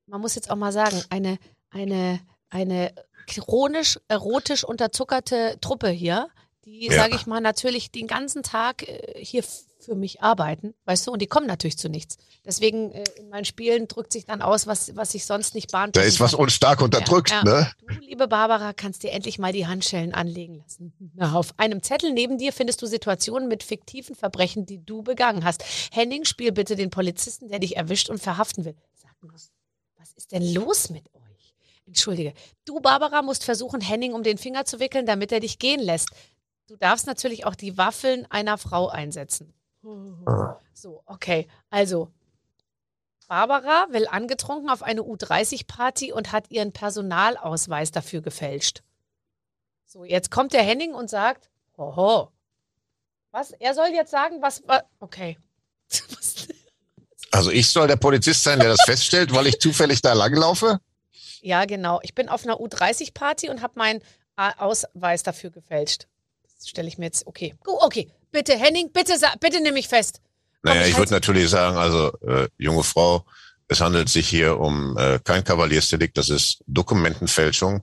man muss jetzt auch mal sagen, eine, eine, eine chronisch erotisch unterzuckerte Truppe hier, die,
Ja.
sage ich mal, natürlich den ganzen Tag äh, hier für mich arbeiten, weißt du, und die kommen natürlich zu nichts. Deswegen äh, in meinen Spielen drückt sich dann aus, was, was ich sonst nicht bahnt.
Da ist was uns stark unterdrückt,
Ja,
ne?
Du, liebe Barbara, kannst dir endlich mal die Handschellen anlegen lassen. Na, auf einem Zettel neben dir findest du Situationen mit fiktiven Verbrechen, die du begangen hast. Henning, spiel bitte den Polizisten, der dich erwischt und verhaften will. Sag mal, was ist denn los mit euch? Entschuldige. Du, Barbara, musst versuchen, Henning um den Finger zu wickeln, damit er dich gehen lässt. Du darfst natürlich auch die Waffeln einer Frau einsetzen. So, okay. Also, Barbara will angetrunken auf eine U30-Party und hat ihren Personalausweis dafür gefälscht. So, jetzt kommt der Henning und sagt, hoho. Was? Er soll jetzt sagen, was, was okay.
Also ich soll der Polizist sein, der das feststellt, weil ich zufällig da langlaufe?
ja, genau. Ich bin auf einer U30-Party und habe meinen Ausweis dafür gefälscht. Das stelle ich mir jetzt, okay. Okay, bitte, Henning, bitte, bitte nimm mich fest.
Naja, ich würde natürlich sagen, also äh, junge Frau, es handelt sich hier um äh, kein Kavaliersdelikt, das ist Dokumentenfälschung.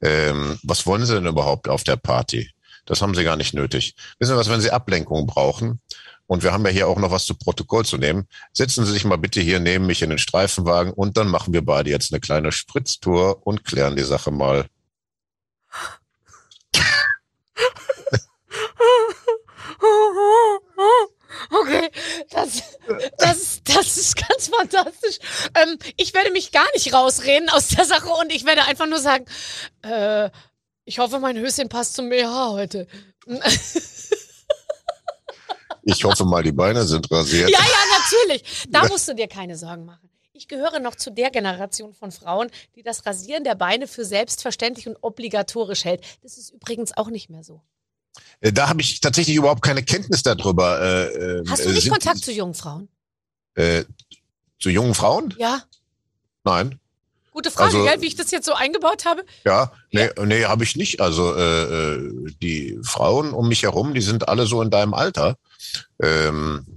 Ähm, was wollen Sie denn überhaupt auf der Party? Das haben Sie gar nicht nötig. Wissen Sie was, wenn Sie Ablenkung brauchen, und wir haben ja hier auch noch was zu Protokoll zu nehmen, setzen Sie sich mal bitte hier neben mich in den Streifenwagen und dann machen wir beide jetzt eine kleine Spritztour und klären die Sache mal.
Okay, das, das, das ist ganz fantastisch. Ähm, ich werde mich gar nicht rausreden aus der Sache und ich werde einfach nur sagen, äh, ich hoffe, mein Höschen passt zum BH heute.
Ich hoffe mal, die Beine sind rasiert.
Ja, ja, natürlich. Da musst du dir keine Sorgen machen. Ich gehöre noch zu der Generation von Frauen, die das Rasieren der Beine für selbstverständlich und obligatorisch hält. Das ist übrigens auch nicht mehr so.
Äh, Da habe ich tatsächlich überhaupt keine Kenntnis darüber. Äh, äh,
Hast du nicht Kontakt zu jungen Frauen?
Äh, zu jungen Frauen?
Ja.
Nein.
Gute Frage,
Also-
gell, wie ich das jetzt so eingebaut habe.
Ja, nee, nee habe ich nicht. Also äh, äh, die Frauen um mich herum, die sind alle so in deinem Alter. Ähm,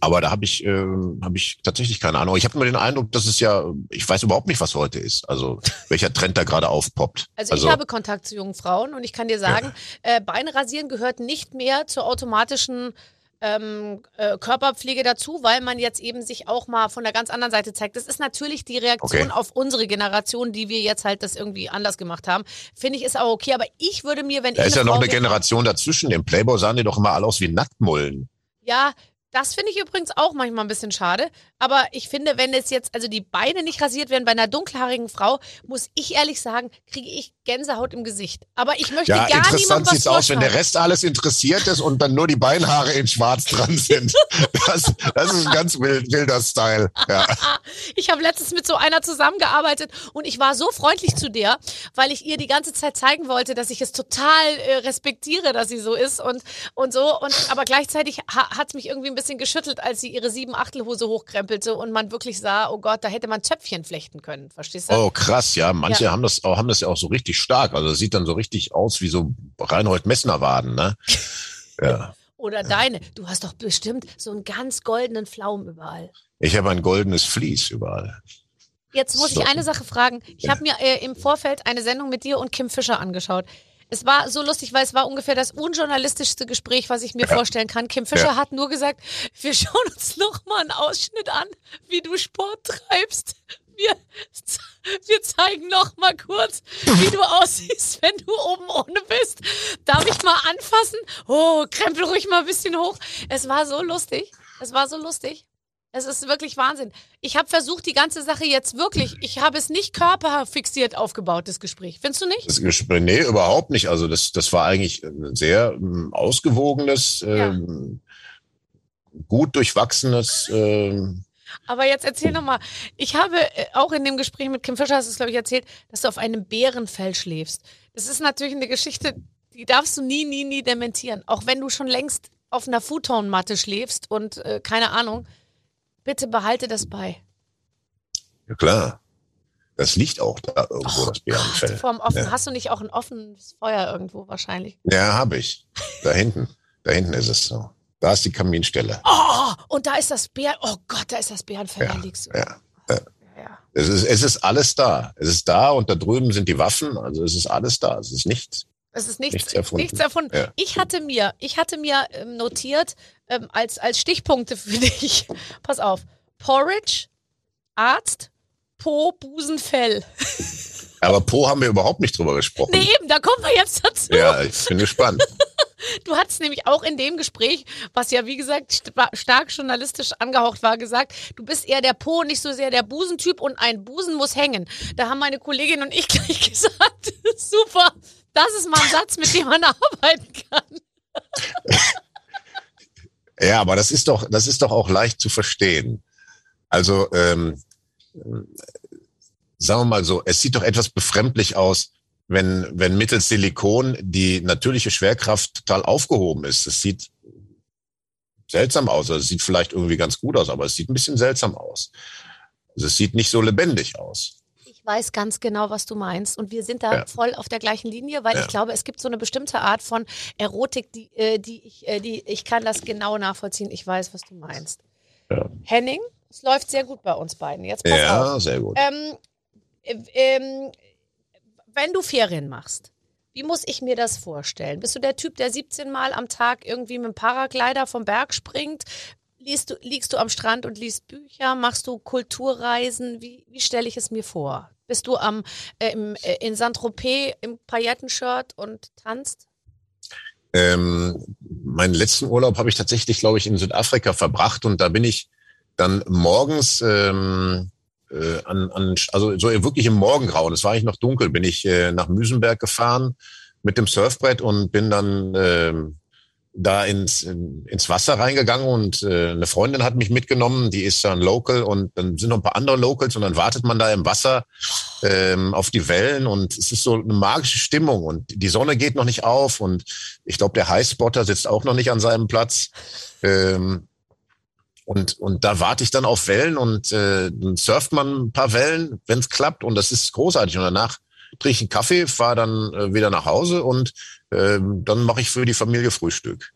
aber da habe ich, ähm, hab ich tatsächlich keine Ahnung. Ich habe nur den Eindruck, dass es ja, ich weiß überhaupt nicht, was heute ist. Also welcher Trend da gerade aufpoppt.
Also, ich habe Kontakt zu jungen Frauen und ich kann dir sagen, äh, Beine rasieren gehört nicht mehr zur automatischen ähm, äh, Körperpflege dazu, weil man jetzt eben sich auch mal von der ganz anderen Seite zeigt. Das ist natürlich die Reaktion
Okay.
auf unsere Generation, die wir jetzt halt das irgendwie anders gemacht haben. Finde ich ist auch okay, aber ich würde mir, wenn
da
ich
ist ja noch
Frau
eine
wäre-
Generation dazwischen. Im Playboy sahen die doch immer alle aus wie Nacktmullen.
Ja, Das finde ich übrigens auch manchmal ein bisschen schade. Aber ich finde, wenn es jetzt, also die Beine nicht rasiert werden bei einer dunkelhaarigen Frau, muss ich ehrlich sagen, kriege ich Gänsehaut im Gesicht. Aber ich möchte
Ja,
gar
interessant
niemandem was
sieht's aus, wenn der. Rest alles interessiert ist und dann nur die Beinhaare in schwarz dran sind. Das, das ist ein ganz wild, wilder Style. Ja.
Ich habe letztens mit so einer zusammengearbeitet und ich war so freundlich zu der, weil ich ihr die ganze Zeit zeigen wollte, dass ich es total äh, respektiere, dass sie so ist und, und so. Und aber gleichzeitig ha, hat es mich irgendwie ein bisschen geschüttelt, als sie ihre sieben Achtelhose hochkrempelte und man wirklich sah, oh Gott, da hätte man Töpfchen flechten können. Verstehst du?
Oh, krass, ja. Manche
Ja.
haben das auch, haben das ja auch so richtig stark. Also das sieht dann so richtig aus wie so Reinhold Messner Waden, ne? Ja.
Oder deine. Du hast doch bestimmt so einen ganz goldenen Pflaum überall.
Ich habe ein goldenes Vlies überall.
Jetzt muss
So.
ich eine Sache fragen. Ich
Ja.
habe mir äh, im Vorfeld eine Sendung mit dir und Kim Fischer angeschaut. Es war so lustig, weil es war ungefähr das unjournalistischste Gespräch, was ich mir
Ja.
vorstellen kann. Kim Fischer
Ja.
hat nur gesagt, wir schauen uns noch mal einen Ausschnitt an, wie du Sport treibst. Wir, wir zeigen noch mal kurz, wie du aussiehst, wenn du oben ohne bist. Darf ich mal anfassen? Oh, krempel ruhig mal ein bisschen hoch. Es war so lustig. Es war so lustig. Es ist wirklich Wahnsinn. Ich habe versucht, die ganze Sache jetzt wirklich, ich habe es nicht körperfixiert aufgebaut, das Gespräch. Findest du nicht?
Das Gespräch, nee, überhaupt nicht. Also das, das war eigentlich ein sehr ähm, ausgewogenes, ähm, gut durchwachsenes. Ähm,
Aber jetzt erzähl noch mal. Ich habe äh, auch in dem Gespräch mit Kim Fischer, hast du es, glaube ich, erzählt, dass du auf einem Bärenfell schläfst. Das ist natürlich eine Geschichte, die darfst du nie, nie, nie dementieren. Auch wenn du schon längst auf einer Futonmatte schläfst und äh, keine Ahnung. Bitte behalte das bei.
ja klar. Das liegt auch da irgendwo,
Oh
das Bärenfell.
Vorm offen.
Ja.
Hast du nicht auch ein offenes Feuer irgendwo wahrscheinlich?
Ja, habe ich. Da hinten. Da hinten ist es so. Da ist die Kaminstelle.
Oh, und da ist das Bär. Oh Gott, da ist das Bärenfell.
Ja,
Da liegst du.
ja,
ja. ja.
Es ist, es ist alles da. Es ist da und da drüben sind die Waffen. Also es ist alles da. Es ist nichts.
Es ist nichts,
Nichts erfunden.
Nichts erfunden.
Ja.
Ich hatte mir, ich hatte mir ähm, notiert ähm, als, als Stichpunkte für dich. Pass auf. Porridge, Arzt, Po, Busen, Fell.
Aber Po haben wir überhaupt nicht drüber gesprochen.
Nee, eben, da kommen wir jetzt dazu.
Ja, ich bin gespannt.
Du hattest nämlich auch in dem Gespräch, was ja wie gesagt st stark journalistisch angehaucht war, gesagt, du bist eher der Po, nicht so sehr der Busentyp und ein Busen muss hängen. Da haben meine Kollegin und ich gleich gesagt, super, das ist mal ein Satz, mit dem man arbeiten kann.
Ja, aber das ist doch, das ist doch auch leicht zu verstehen. Also, ähm, sagen wir mal so, es sieht doch etwas befremdlich aus, wenn, wenn mittels Silikon die natürliche Schwerkraft total aufgehoben ist. Es sieht seltsam aus. Also es sieht vielleicht irgendwie ganz gut aus, aber es sieht ein bisschen seltsam aus. Also es sieht nicht so lebendig aus.
Weiß ganz genau, was du meinst. Und wir sind da
Ja.
voll auf der gleichen Linie, weil
Ja.
ich glaube, es gibt so eine bestimmte Art von Erotik, die, äh, die, ich, äh, die ich kann das genau nachvollziehen. Ich weiß, was du meinst.
Ja.
Henning, es läuft sehr gut bei uns beiden. Jetzt pass auf.
Ja, sehr gut.
Ähm, äh, ähm, wenn du Ferien machst, wie muss ich mir das vorstellen? Bist du der Typ, der 17 Mal am Tag irgendwie mit dem Paraglider vom Berg springt? Liest du, liegst du am Strand und liest Bücher? Machst du Kulturreisen? Wie, wie stelle ich es mir vor? Bist du am, äh, im, äh, in Saint-Tropez im Paillettenshirt und tanzt?
Ähm, meinen letzten Urlaub habe ich tatsächlich, glaube ich, in Südafrika verbracht und da bin ich dann morgens ähm, äh, an, an, also so wirklich im Morgengrauen, es war eigentlich noch dunkel, bin ich äh, nach Müsenberg gefahren mit dem Surfbrett und bin dann ähm, da ins, in, ins Wasser reingegangen und äh, eine Freundin hat mich mitgenommen, die ist dann Local und dann sind noch ein paar andere Locals und dann wartet man da im Wasser ähm, auf die Wellen und es ist so eine magische Stimmung und die Sonne geht noch nicht auf und ich glaube, der Highspotter sitzt auch noch nicht an seinem Platz. Ähm, und, und da warte ich dann auf Wellen und äh, dann surft man ein paar Wellen, wenn es klappt und das ist großartig. Und danach trinke ich einen Kaffee, fahre dann äh, wieder nach Hause und ähm, dann mache ich für die Familie Frühstück.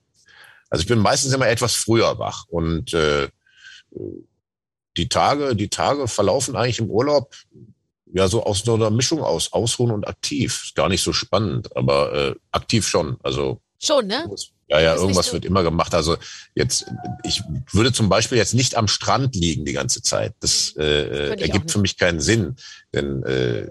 Also ich bin meistens immer etwas früher wach und äh, die Tage, die Tage verlaufen eigentlich im Urlaub ja so aus so einer Mischung aus Ausruhen und aktiv. Ist gar nicht so spannend, aber äh, aktiv schon. Also
Schon, ne?
Ja, ja, irgendwas wird immer gemacht. Also jetzt, ich würde zum Beispiel jetzt nicht am Strand liegen die ganze Zeit. Das äh,
ich auch
ergibt für mich keinen Sinn. Denn äh,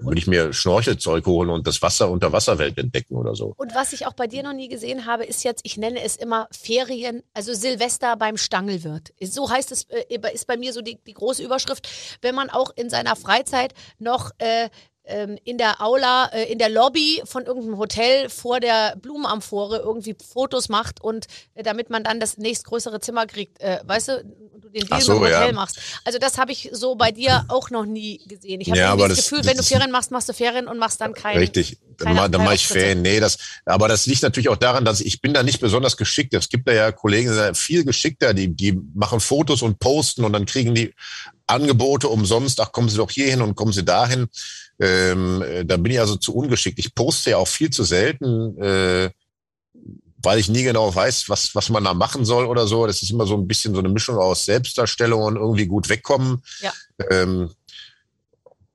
würde ich mir Schnorchelzeug holen und das Wasser unter Wasserwelt entdecken oder so.
Und was ich auch bei dir noch nie gesehen habe, ist jetzt, ich nenne es immer Ferien, also Silvester beim Stangelwirt. So heißt es, äh, ist bei mir so die, die große Überschrift, wenn man auch in seiner Freizeit noch äh, ähm, in der Aula, äh, in der Lobby von irgendeinem Hotel vor der Blumenamphore irgendwie Fotos macht und äh, damit man dann das nächstgrößere Zimmer kriegt, äh, weißt du, du den Deal
so,
dem Hotel
ja.
machst. Also das habe ich so bei dir auch noch nie gesehen. Ich habe
Ja,
das,
das-
Gefühl,
das
wenn du Ferien machst, machst du Ferien und machst dann keinen.
Richtig. Dann,
keine-
dann
keine
mache ich. Ferien. Nee, das, aber das liegt natürlich auch daran, dass ich bin da nicht besonders geschickt. Es gibt da ja Kollegen, die sind viel geschickter, die, die machen Fotos und posten und dann kriegen die Angebote umsonst. Ach, kommen Sie doch hier hin und kommen Sie dahin. Ähm, äh, da bin ich also zu ungeschickt. Ich poste ja auch viel zu selten, äh, weil ich nie genau weiß, was, was man da machen soll oder so. Das ist immer so ein bisschen so eine Mischung aus Selbstdarstellung und irgendwie gut wegkommen.
Ja.
Ähm,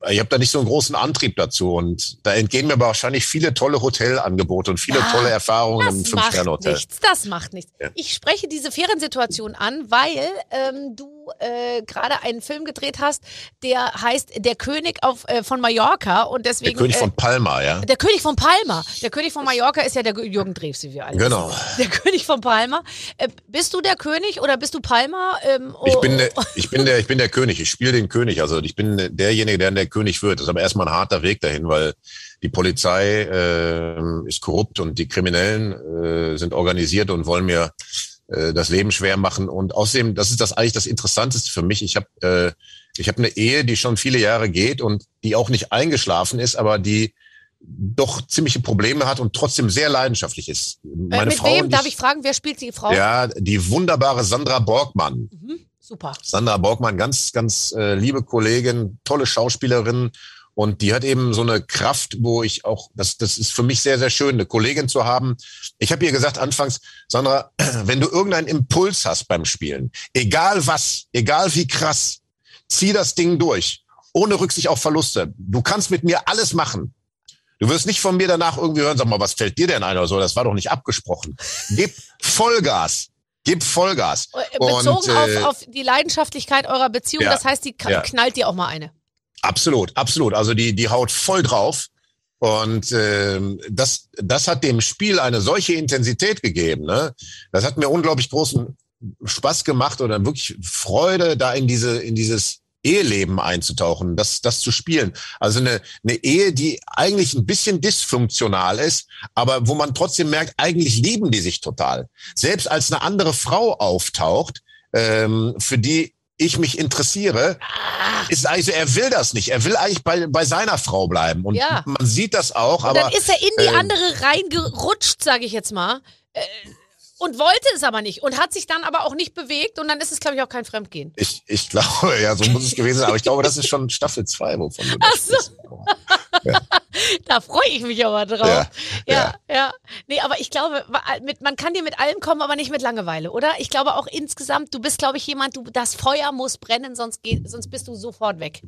ich habe da nicht so einen großen Antrieb dazu und da entgehen mir aber wahrscheinlich viele tolle Hotelangebote und viele
Ja,
tolle Erfahrungen im
Das macht
Fünf-Sterne-Hotel.
nichts, das macht nichts.
Ja.
Ich spreche diese Feriensituation an, weil ähm, du äh, gerade einen Film gedreht hast, der heißt Der König auf, äh, von Mallorca und
Der
deswegen...
König
äh,
von Palma, ja.
der König von Palma. Der König von Mallorca ist ja der Jürgen Drews, wie wir alle
Genau.
wissen. Der König von Palma. Äh, bist du der König oder bist du Palma? Ähm,
Ich
oh,
bin, der, ich bin der, ich bin der König. Ich spiele den König. Also ich bin derjenige, der der König wird. Das ist aber erstmal ein harter Weg dahin, weil die Polizei äh, ist korrupt und die Kriminellen äh, sind organisiert und wollen mir äh, das Leben schwer machen. Und außerdem, das ist das eigentlich das Interessanteste für mich. Ich habe äh, ich habe eine Ehe, die schon viele Jahre geht und die auch nicht eingeschlafen ist, aber die doch ziemliche Probleme hat und trotzdem sehr leidenschaftlich ist.
äh,
Meine
mit
Frau
wem, darf
ich,
ich fragen, wer spielt die Frau?
ja, die wunderbare Sandra Borgmann.
Mhm, super.
Sandra Borgmann, ganz, ganz äh, liebe Kollegin, tolle Schauspielerin. Und die hat eben so eine Kraft, wo ich auch, das, das ist für mich sehr, sehr schön, eine Kollegin zu haben. Ich habe ihr gesagt anfangs, Sandra, wenn du irgendeinen Impuls hast beim Spielen, egal was, egal wie krass, zieh das Ding durch, ohne Rücksicht auf Verluste. Du kannst mit mir alles machen. Du wirst nicht von mir danach irgendwie hören, sag mal, was fällt dir denn ein oder so? Das war doch nicht abgesprochen. Gib Vollgas. Gib Vollgas.
Äh, Bezogen
Und, äh,
auf, auf die Leidenschaftlichkeit eurer Beziehung,
ja,
das heißt, die
ja.
knallt dir auch mal eine.
Absolut, absolut. Also die, die haut voll drauf. Und ähm, das, das hat dem Spiel eine solche Intensität gegeben. Ne? Das hat mir unglaublich großen Spaß gemacht oder wirklich Freude, da in diese, in dieses Eheleben einzutauchen, das, das zu spielen. Also eine, eine Ehe, die eigentlich ein bisschen dysfunktional ist, aber wo man trotzdem merkt, eigentlich lieben die sich total. Selbst als eine andere Frau auftaucht, ähm, für die ich mich interessiere, ist eigentlich so, er will das nicht. Er will eigentlich bei, bei seiner Frau bleiben. Und
Ja.
man sieht das auch,
Und
aber
dann ist er in die
ähm,
andere reingerutscht, sage ich jetzt mal. Äh, und wollte es aber nicht und hat sich dann aber auch nicht bewegt und dann ist es, glaube ich, auch kein Fremdgehen.
ich, ich glaube, ja, so muss es gewesen sein. Aber ich glaube, das ist schon Staffel 2, wovon du da
Ach so.
sprichst.
Da freue ich mich aber drauf.
Ja,
ja, ja. Nee, aber ich glaube, mit, man kann dir mit allem kommen, aber nicht mit Langeweile, oder? Ich glaube auch insgesamt, du bist, glaube ich, jemand, du, das Feuer muss brennen, sonst, geht, sonst bist du sofort weg.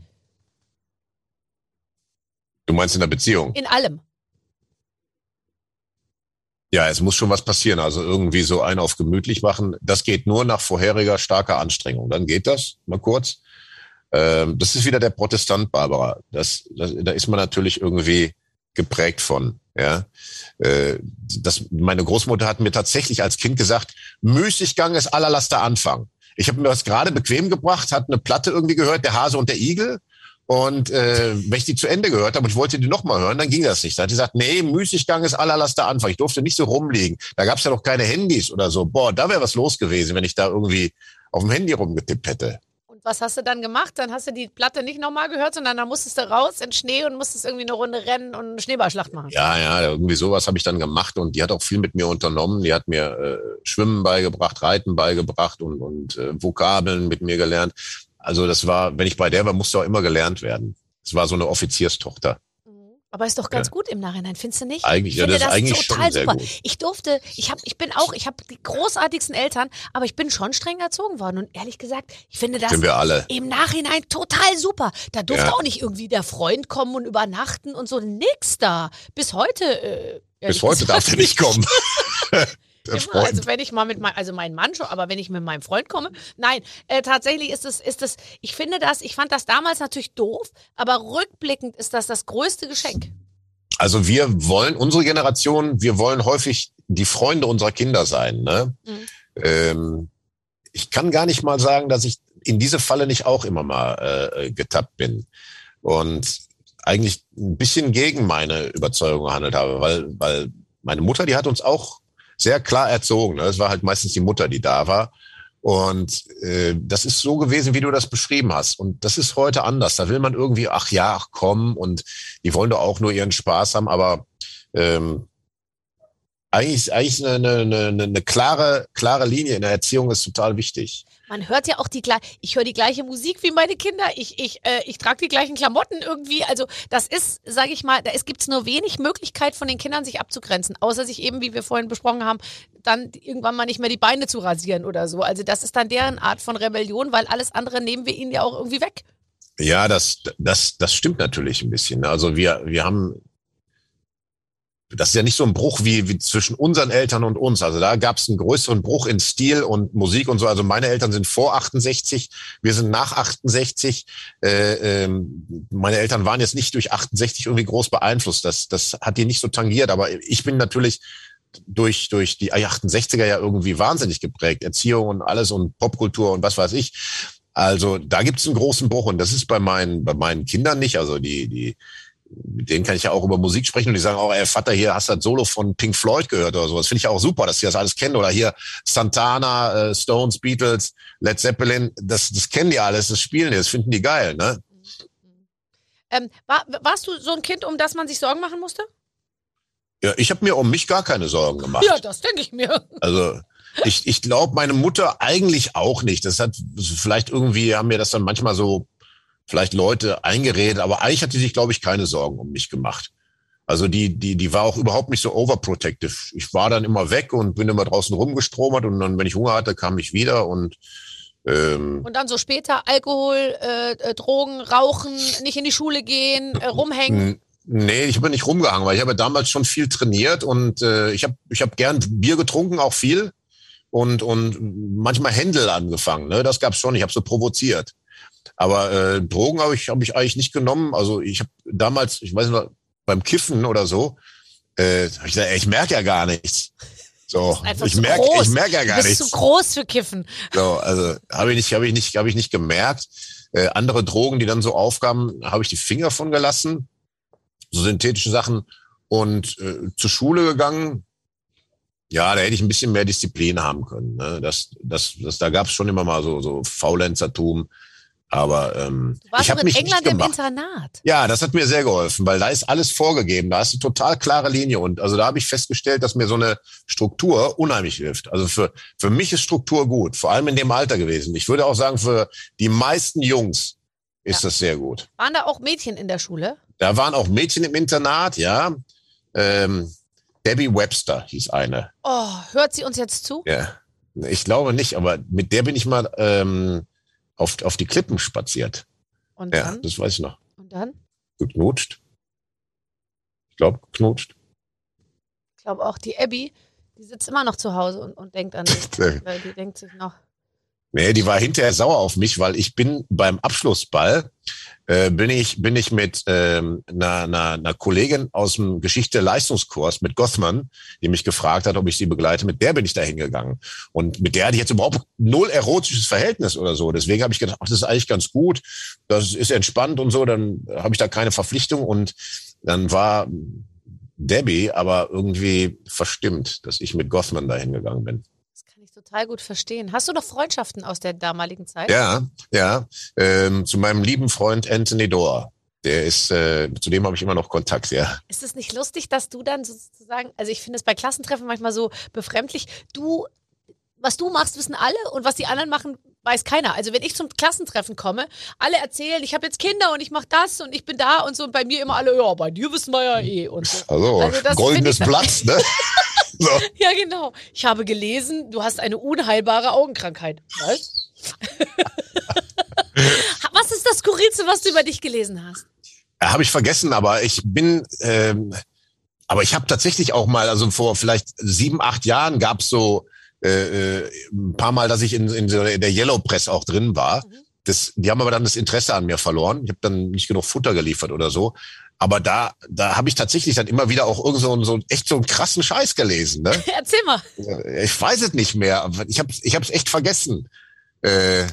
Du meinst in der Beziehung?
In allem.
Ja, es muss schon was passieren. Also irgendwie so einen auf gemütlich machen. Das geht nur nach vorheriger starker Anstrengung. Dann geht das, mal kurz. Ähm, das ist wieder der Protestant, Barbara. Das, das, da ist man natürlich irgendwie geprägt von. Ja, äh, das, meine Großmutter hat mir tatsächlich als Kind gesagt: Müßiggang ist allerlaster Anfang. Ich habe mir das gerade bequem gebracht, hat eine Platte irgendwie gehört, der Hase und der Igel. Und äh, wenn ich die zu Ende gehört habe und ich wollte die nochmal hören, dann ging das nicht. Da hat die gesagt, nee, Müßiggang ist allerlaster Anfang. Ich durfte nicht so rumliegen. Da gab es ja noch keine Handys oder so. Boah, da wäre was los gewesen, wenn ich da irgendwie auf dem Handy rumgetippt hätte.
Und was hast du dann gemacht? Dann hast du die Platte nicht nochmal gehört, sondern dann musstest du raus in Schnee und musstest irgendwie eine Runde rennen und eine Schneeballschlacht machen.
Ja, ja, irgendwie sowas habe ich dann gemacht und die hat auch viel mit mir unternommen. Die hat mir äh, Schwimmen beigebracht, Reiten beigebracht und, und äh, Vokabeln mit mir gelernt. Also das war, wenn ich bei der war, musste auch immer gelernt werden. Es war so eine Offizierstochter.
Aber ist doch ganz
Ja.
gut im Nachhinein, findest du nicht?
Eigentlich,
ich
ja,
finde
das ist eigentlich
total super.
gut.
Ich durfte, ich habe, ich bin auch, ich habe die großartigsten Eltern, aber ich bin schon streng erzogen worden und ehrlich gesagt, ich finde das
Sind wir alle.
im Nachhinein total super. Da durfte
Ja.
auch nicht irgendwie der Freund kommen und übernachten und so nix da. Bis heute. Äh,
Bis heute darf der nicht kommen.
Immer,
Freund.
also wenn ich mal mit meinem, also mein Mann schon, aber wenn ich mit meinem Freund komme, nein, äh, tatsächlich ist es, ist es, ich finde das, ich fand das damals natürlich doof, aber rückblickend ist das das größte Geschenk.
Also wir wollen, unsere Generation, wir wollen häufig die Freunde unserer Kinder sein. Ne?
Mhm.
Ähm, ich kann gar nicht mal sagen, dass ich in diese Falle nicht auch immer mal äh, getappt bin. Und eigentlich ein bisschen gegen meine Überzeugung gehandelt habe, weil, weil meine Mutter, die hat uns auch sehr klar erzogen. Ne? Es war halt meistens die Mutter, die da war. Und äh, das ist so gewesen, wie du das beschrieben hast. Und das ist heute anders. Da will man irgendwie, ach ja, ach komm, und die wollen doch auch nur ihren Spaß haben, aber ähm, eigentlich, eigentlich eine, eine, eine, eine klare, klare Linie in der Erziehung ist total wichtig.
Man hört ja auch die gleiche, ich höre die gleiche Musik wie meine Kinder, ich, ich, äh, ich trage die gleichen Klamotten irgendwie. Also das ist, sage ich mal, da gibt es nur wenig Möglichkeit von den Kindern sich abzugrenzen, außer sich eben, wie wir vorhin besprochen haben, dann irgendwann mal nicht mehr die Beine zu rasieren oder so. Also das ist dann deren Art von Rebellion, weil alles andere nehmen wir ihnen ja auch irgendwie weg.
Ja, das, das, das stimmt natürlich ein bisschen. Also wir, wir haben, das ist ja nicht so ein Bruch wie, wie zwischen unseren Eltern und uns. Also da gab es einen größeren Bruch in Stil und Musik und so. Also meine Eltern sind vor 68, wir sind nach 68. Äh, ähm, meine Eltern waren jetzt nicht durch 68 irgendwie groß beeinflusst. Das, das hat die nicht so tangiert. Aber ich bin natürlich durch, durch die 68er ja irgendwie wahnsinnig geprägt. Erziehung und alles und Popkultur und was weiß ich. Also da gibt es einen großen Bruch und das ist bei meinen, bei meinen Kindern nicht. Also die, die, mit denen kann ich ja auch über Musik sprechen und die sagen auch, ey Vater, hier hast du das Solo von Pink Floyd gehört oder sowas. Finde ich auch super, dass sie das alles kennen. Oder hier Santana, äh, Stones, Beatles, Led Zeppelin, das, das kennen die alles, das spielen die, das finden die geil, ne?
Ähm, war, warst du so ein Kind, um das man sich Sorgen machen musste?
Ja, ich habe mir um mich gar keine Sorgen gemacht.
Ja, das denke ich mir.
Also ich, ich glaube, meine Mutter eigentlich auch nicht. Das hat vielleicht irgendwie haben mir das dann manchmal so vielleicht Leute eingeredet, aber eigentlich hat die sich, glaube ich, keine Sorgen um mich gemacht. Also die, die, die war auch überhaupt nicht so overprotective. Ich war dann immer weg und bin immer draußen rumgestromert und dann, wenn ich Hunger hatte, kam ich wieder und ähm,
Und dann so später Alkohol, äh, äh, Drogen, Rauchen, nicht in die Schule gehen, äh, rumhängen.
Nee, ich bin nicht rumgehangen, weil ich habe damals schon viel trainiert und äh, ich habe ich hab gern Bier getrunken, auch viel und und manchmal Händel angefangen. Ne? Das gab's schon. Ich habe so provoziert. Aber äh, Drogen habe ich habe ich eigentlich nicht genommen. Also ich habe damals, ich weiß nicht, beim Kiffen oder so, äh, hab ich gesagt, ey, ich merke ja gar nichts. So, ich merke ich merke ja
du
gar
bist
nichts.
zu groß für Kiffen.
So, also habe ich nicht, habe ich nicht, habe ich nicht gemerkt. Äh, andere Drogen, die dann so aufkamen, habe ich die Finger von gelassen. So synthetische Sachen und äh, zur Schule gegangen. Ja, da hätte ich ein bisschen mehr Disziplin haben können. Ne? Das, das, das, da gab es schon immer mal so, so Faulenzertum. Aber ähm,
Du warst
ich
doch
habe
in
mich
England
nicht
im. Internat.
Ja, das hat mir sehr geholfen, weil da ist alles vorgegeben. Da hast du total klare Linie. Und also da habe ich festgestellt, dass mir so eine Struktur unheimlich hilft. Also für, für mich ist Struktur gut, vor allem in dem Alter gewesen. Ich würde auch sagen, für die meisten Jungs ist
Ja.
das sehr gut.
Waren da auch Mädchen in der Schule?
Da waren auch Mädchen im Internat, ja. Ähm, Debbie Webster hieß eine.
Oh, hört sie uns jetzt zu?
Ja. Ich glaube nicht, aber mit der bin ich mal ähm, auf, auf die Klippen spaziert.
Und
Ja,
dann?
das weiß ich noch.
Und dann?
Geknutscht. Ich glaube, geknutscht.
Ich glaube auch die Abby, die sitzt immer noch zu Hause und, und denkt an dich. Weil die denkt sich noch.
Nee, die war hinterher sauer auf mich, weil ich bin beim Abschlussball, äh, bin ich, bin ich mit ähm, einer, einer, einer Kollegin aus dem Geschichte-Leistungskurs, mit Gothman, die mich gefragt hat, ob ich sie begleite, mit der bin ich da hingegangen. Und mit der hatte ich jetzt überhaupt null erotisches Verhältnis oder so. Deswegen habe ich gedacht, ach, das ist eigentlich ganz gut, das ist entspannt und so, dann habe ich da keine Verpflichtung. Und dann war Debbie aber irgendwie verstimmt, dass ich mit Gothman da hingegangen bin.
Total gut verstehen. Hast du noch Freundschaften aus der damaligen Zeit?
Ja, ja. Ähm, zu meinem lieben Freund Anthony Doerr. Der ist, äh, zu dem habe ich immer noch Kontakt, ja.
Ist es nicht lustig, dass du dann sozusagen, also ich finde es bei Klassentreffen manchmal so befremdlich, du, was du machst, wissen alle und was die anderen machen, weiß keiner. Also wenn ich zum Klassentreffen komme, alle erzählen, ich habe jetzt Kinder und ich mache das und ich bin da und so und bei mir immer alle, ja, bei dir wissen wir ja eh und so.
Also,
Also
goldenes Blatt, ne? so.
Ja, genau. Ich habe gelesen, du hast eine unheilbare Augenkrankheit. Was? was ist das Skurrilste, was du über dich gelesen hast?
Habe ich vergessen, aber ich bin ähm, aber ich habe tatsächlich auch mal, also vor vielleicht sieben, acht Jahren gab's so äh, äh, ein paar Mal, dass ich in, in, der Yellow Press auch drin war. Das, die haben aber dann das Interesse an mir verloren. Ich habe dann nicht genug Futter geliefert oder so. Aber da, da habe ich tatsächlich dann immer wieder auch irgend so, einen- so echt so einen krassen Scheiß gelesen. Ne?
Erzähl mal.
Ich weiß es nicht mehr. Ich habe ich hab's echt vergessen. Äh,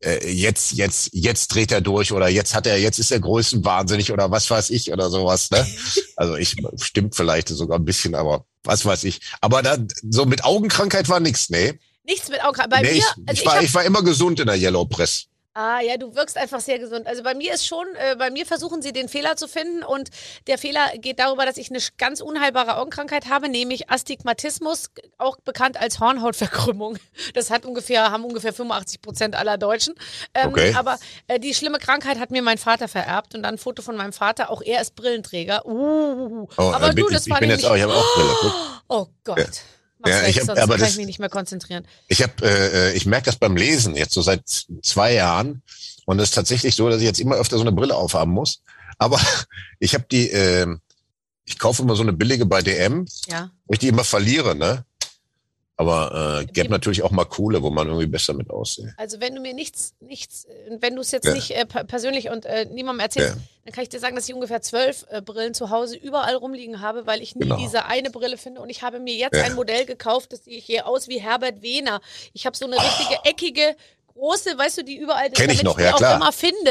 äh, jetzt, jetzt, jetzt dreht er durch oder jetzt hat er, jetzt ist er größenwahnsinnig oder was weiß ich oder sowas. Ne? Also ich stimmt vielleicht sogar ein bisschen, aber was weiß ich. Aber da so mit Augenkrankheit war nix, nee.
Nichts mit Augen. Bei
nee
mir,
ich,
also
ich,
ich
war,
hab,
ich war immer gesund in der Yellow Press.
Ah ja, du wirkst einfach sehr gesund. Also bei mir ist schon, äh, bei mir versuchen sie den Fehler zu finden und der Fehler geht darüber, dass ich eine ganz unheilbare Augenkrankheit habe, nämlich Astigmatismus, auch bekannt als Hornhautverkrümmung. Das hat ungefähr, haben ungefähr 85 Prozent aller Deutschen. Ähm,
Okay.
Aber äh, die schlimme Krankheit hat mir mein Vater vererbt und dann ein Foto von meinem Vater. Auch er ist Brillenträger. Uh,
Oh,
aber
äh,
du, das
ich,
war
ich bin jetzt auch, ich habe auch Brille.
Oh Gott.
Ja. Ja,
weg,
ich hab-
sonst
aber
kann
das-
ich mich nicht mehr konzentrieren.
Ich habe, äh, äh, ich merke das beim Lesen jetzt so seit zwei Jahren und es ist tatsächlich so, dass ich jetzt immer öfter so eine Brille aufhaben muss. Aber ich habe die, äh, ich kaufe immer so eine billige bei DM,
Ja.
wo ich die immer verliere, ne? Aber äh, gäbe natürlich auch mal coole, wo man irgendwie besser mit aussieht.
Also wenn du mir nichts, nichts, wenn du es jetzt
Ja.
nicht äh, per- persönlich und äh, niemandem erzählst,
Ja.
dann kann ich dir sagen, dass ich ungefähr zwölf äh, Brillen zu Hause überall rumliegen habe, weil ich nie
Genau.
diese eine Brille finde. Und ich habe mir jetzt
Ja.
ein Modell gekauft, das sieht hier aus wie Herbert Wehner. Ich habe so eine richtige eckige große, weißt du, die überall
Kenn ich noch,
die
ja,
auch
klar.
immer finde.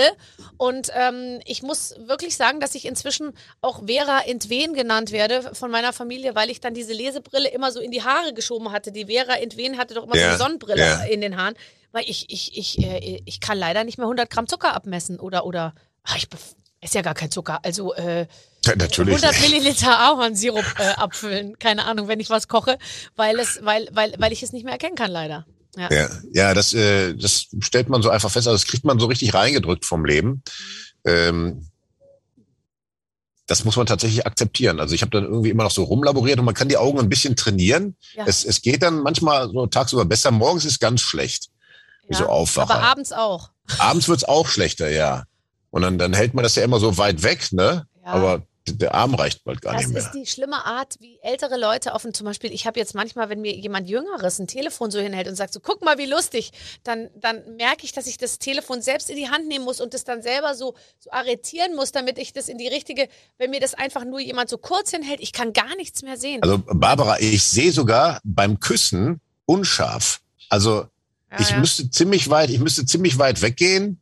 Und ähm, ich muss wirklich sagen, dass ich inzwischen auch Vera Entwen genannt werde von meiner Familie, weil ich dann diese Lesebrille immer so in die Haare geschoben hatte. Die Vera Entwen hatte doch immer so
Ja,
eine Sonnenbrille
ja.
in den Haaren. Weil ich, ich, ich, äh, ich kann leider nicht mehr 100 Gramm Zucker abmessen oder, oder, ach, ich ist ja gar kein Zucker. Also, äh,
Ja, natürlich
100
nicht.
Milliliter Ahornsirup äh, abfüllen. Keine Ahnung, wenn ich was koche, weil es, weil, weil, weil ich es nicht mehr erkennen kann, leider. Ja.
Ja, ja das, äh, das stellt man so einfach fest. Also das kriegt man so richtig reingedrückt vom Leben. Ähm, das muss man tatsächlich akzeptieren. Also ich habe dann irgendwie immer noch so rumlaboriert und man kann die Augen ein bisschen trainieren.
Ja.
Es, es geht dann manchmal so tagsüber besser. Morgens ist ganz schlecht. Wie so Aufwacher.
Aber abends auch.
Abends wird's auch schlechter, ja. Und dann, dann hält man das ja immer so weit weg, ne?
Ja.
Aber der Arm reicht bald gar
Das
nicht mehr.
ist die schlimme Art, wie ältere Leute offen, zum Beispiel, ich habe jetzt manchmal, wenn mir jemand Jüngeres ein Telefon so hinhält und sagt so, guck mal, wie lustig, dann, dann merke ich, dass ich das Telefon selbst in die Hand nehmen muss und das dann selber so, so arretieren muss, damit ich das in die richtige, wenn mir das einfach nur jemand so kurz hinhält, ich kann gar nichts mehr sehen.
Also Barbara, ich sehe sogar beim Küssen unscharf. Also
Ja,
ich
ja.
müsste ziemlich weit, ich müsste ziemlich weit weggehen,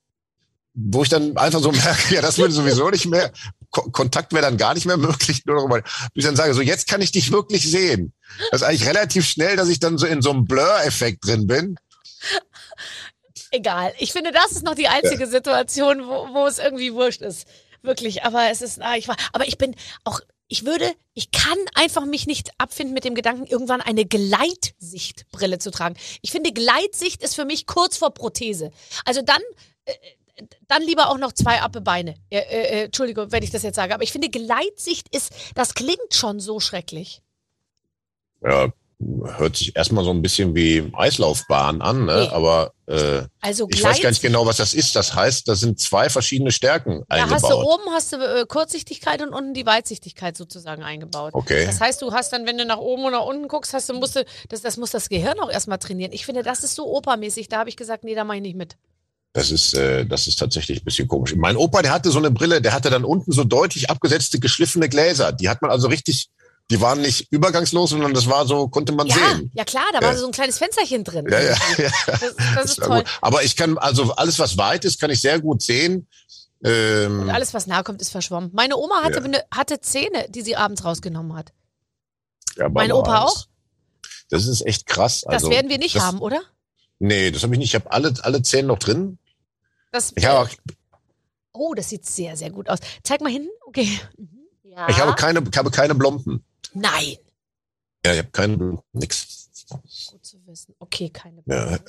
wo ich dann einfach so merke, ja, das würde sowieso nicht mehr, Ko Kontakt wäre dann gar nicht mehr möglich, nur mal, bis ich dann sage, so jetzt kann ich dich wirklich sehen. Das ist eigentlich relativ schnell, dass ich dann so in so einem Blur-Effekt drin bin.
Egal. Ich finde, das ist noch die einzige Situation, wo, wo es irgendwie wurscht ist. Wirklich. Aber es ist, ah, ich war, aber ich bin auch, ich würde, ich kann einfach mich nicht abfinden mit dem Gedanken, irgendwann eine Gleitsichtbrille zu tragen. Ich finde, Gleitsicht ist für mich kurz vor Prothese. Also dann, äh, dann lieber auch noch zwei Abbebeine. Äh, äh, äh, Entschuldigung, wenn ich das jetzt sage. Aber ich finde, Gleitsicht ist, das klingt schon so schrecklich.
Ja, hört sich erstmal so ein bisschen wie Eislaufbahn an, ne?
Nee.
aber äh,
Also
ich weiß gar nicht genau, was das ist. Das heißt, da sind zwei verschiedene Stärken
Ja, hast du
eingebaut.
oben hast du äh, Kurzsichtigkeit und unten die Weitsichtigkeit sozusagen eingebaut.
Okay.
Das heißt, du hast dann, wenn du nach oben oder unten guckst, hast du musst du, das, das muss das Gehirn auch erstmal trainieren. Ich finde, das ist so opermäßig. Da habe ich gesagt, nee, da mache ich nicht mit.
Das ist, äh, das ist tatsächlich ein bisschen komisch. Mein Opa, der hatte so eine Brille, der hatte dann unten so deutlich abgesetzte, geschliffene Gläser. Die hat man also richtig, die waren nicht übergangslos, sondern das war so, konnte man
Ja,
sehen.
ja klar, da
Ja.
war so ein kleines Fensterchen drin.
Ja, ja, ja.
Das, das ist toll.
gut. Aber ich kann, also alles, was weit ist, kann ich sehr gut sehen. Ähm,
Und alles, was nahe kommt, ist verschwommen. Meine Oma hatte,
Ja.
eine, hatte Zähne, die sie abends rausgenommen hat.
ja,
mein Opa
das-
auch?
Das ist echt krass.
Das
Also,
werden wir nicht
das,
haben, oder?
Nee, das habe ich nicht. Ich habe alle, alle Zähne noch drin.
Das,
Ich habe,
oh, das sieht sehr, sehr gut aus. Zeig mal hinten. Okay. Ja.
ich habe keine, ich habe keine Blompen.
Nein.
Ja, ich habe keine Blompen, nix.
Gut zu wissen. Okay, keine
Ja.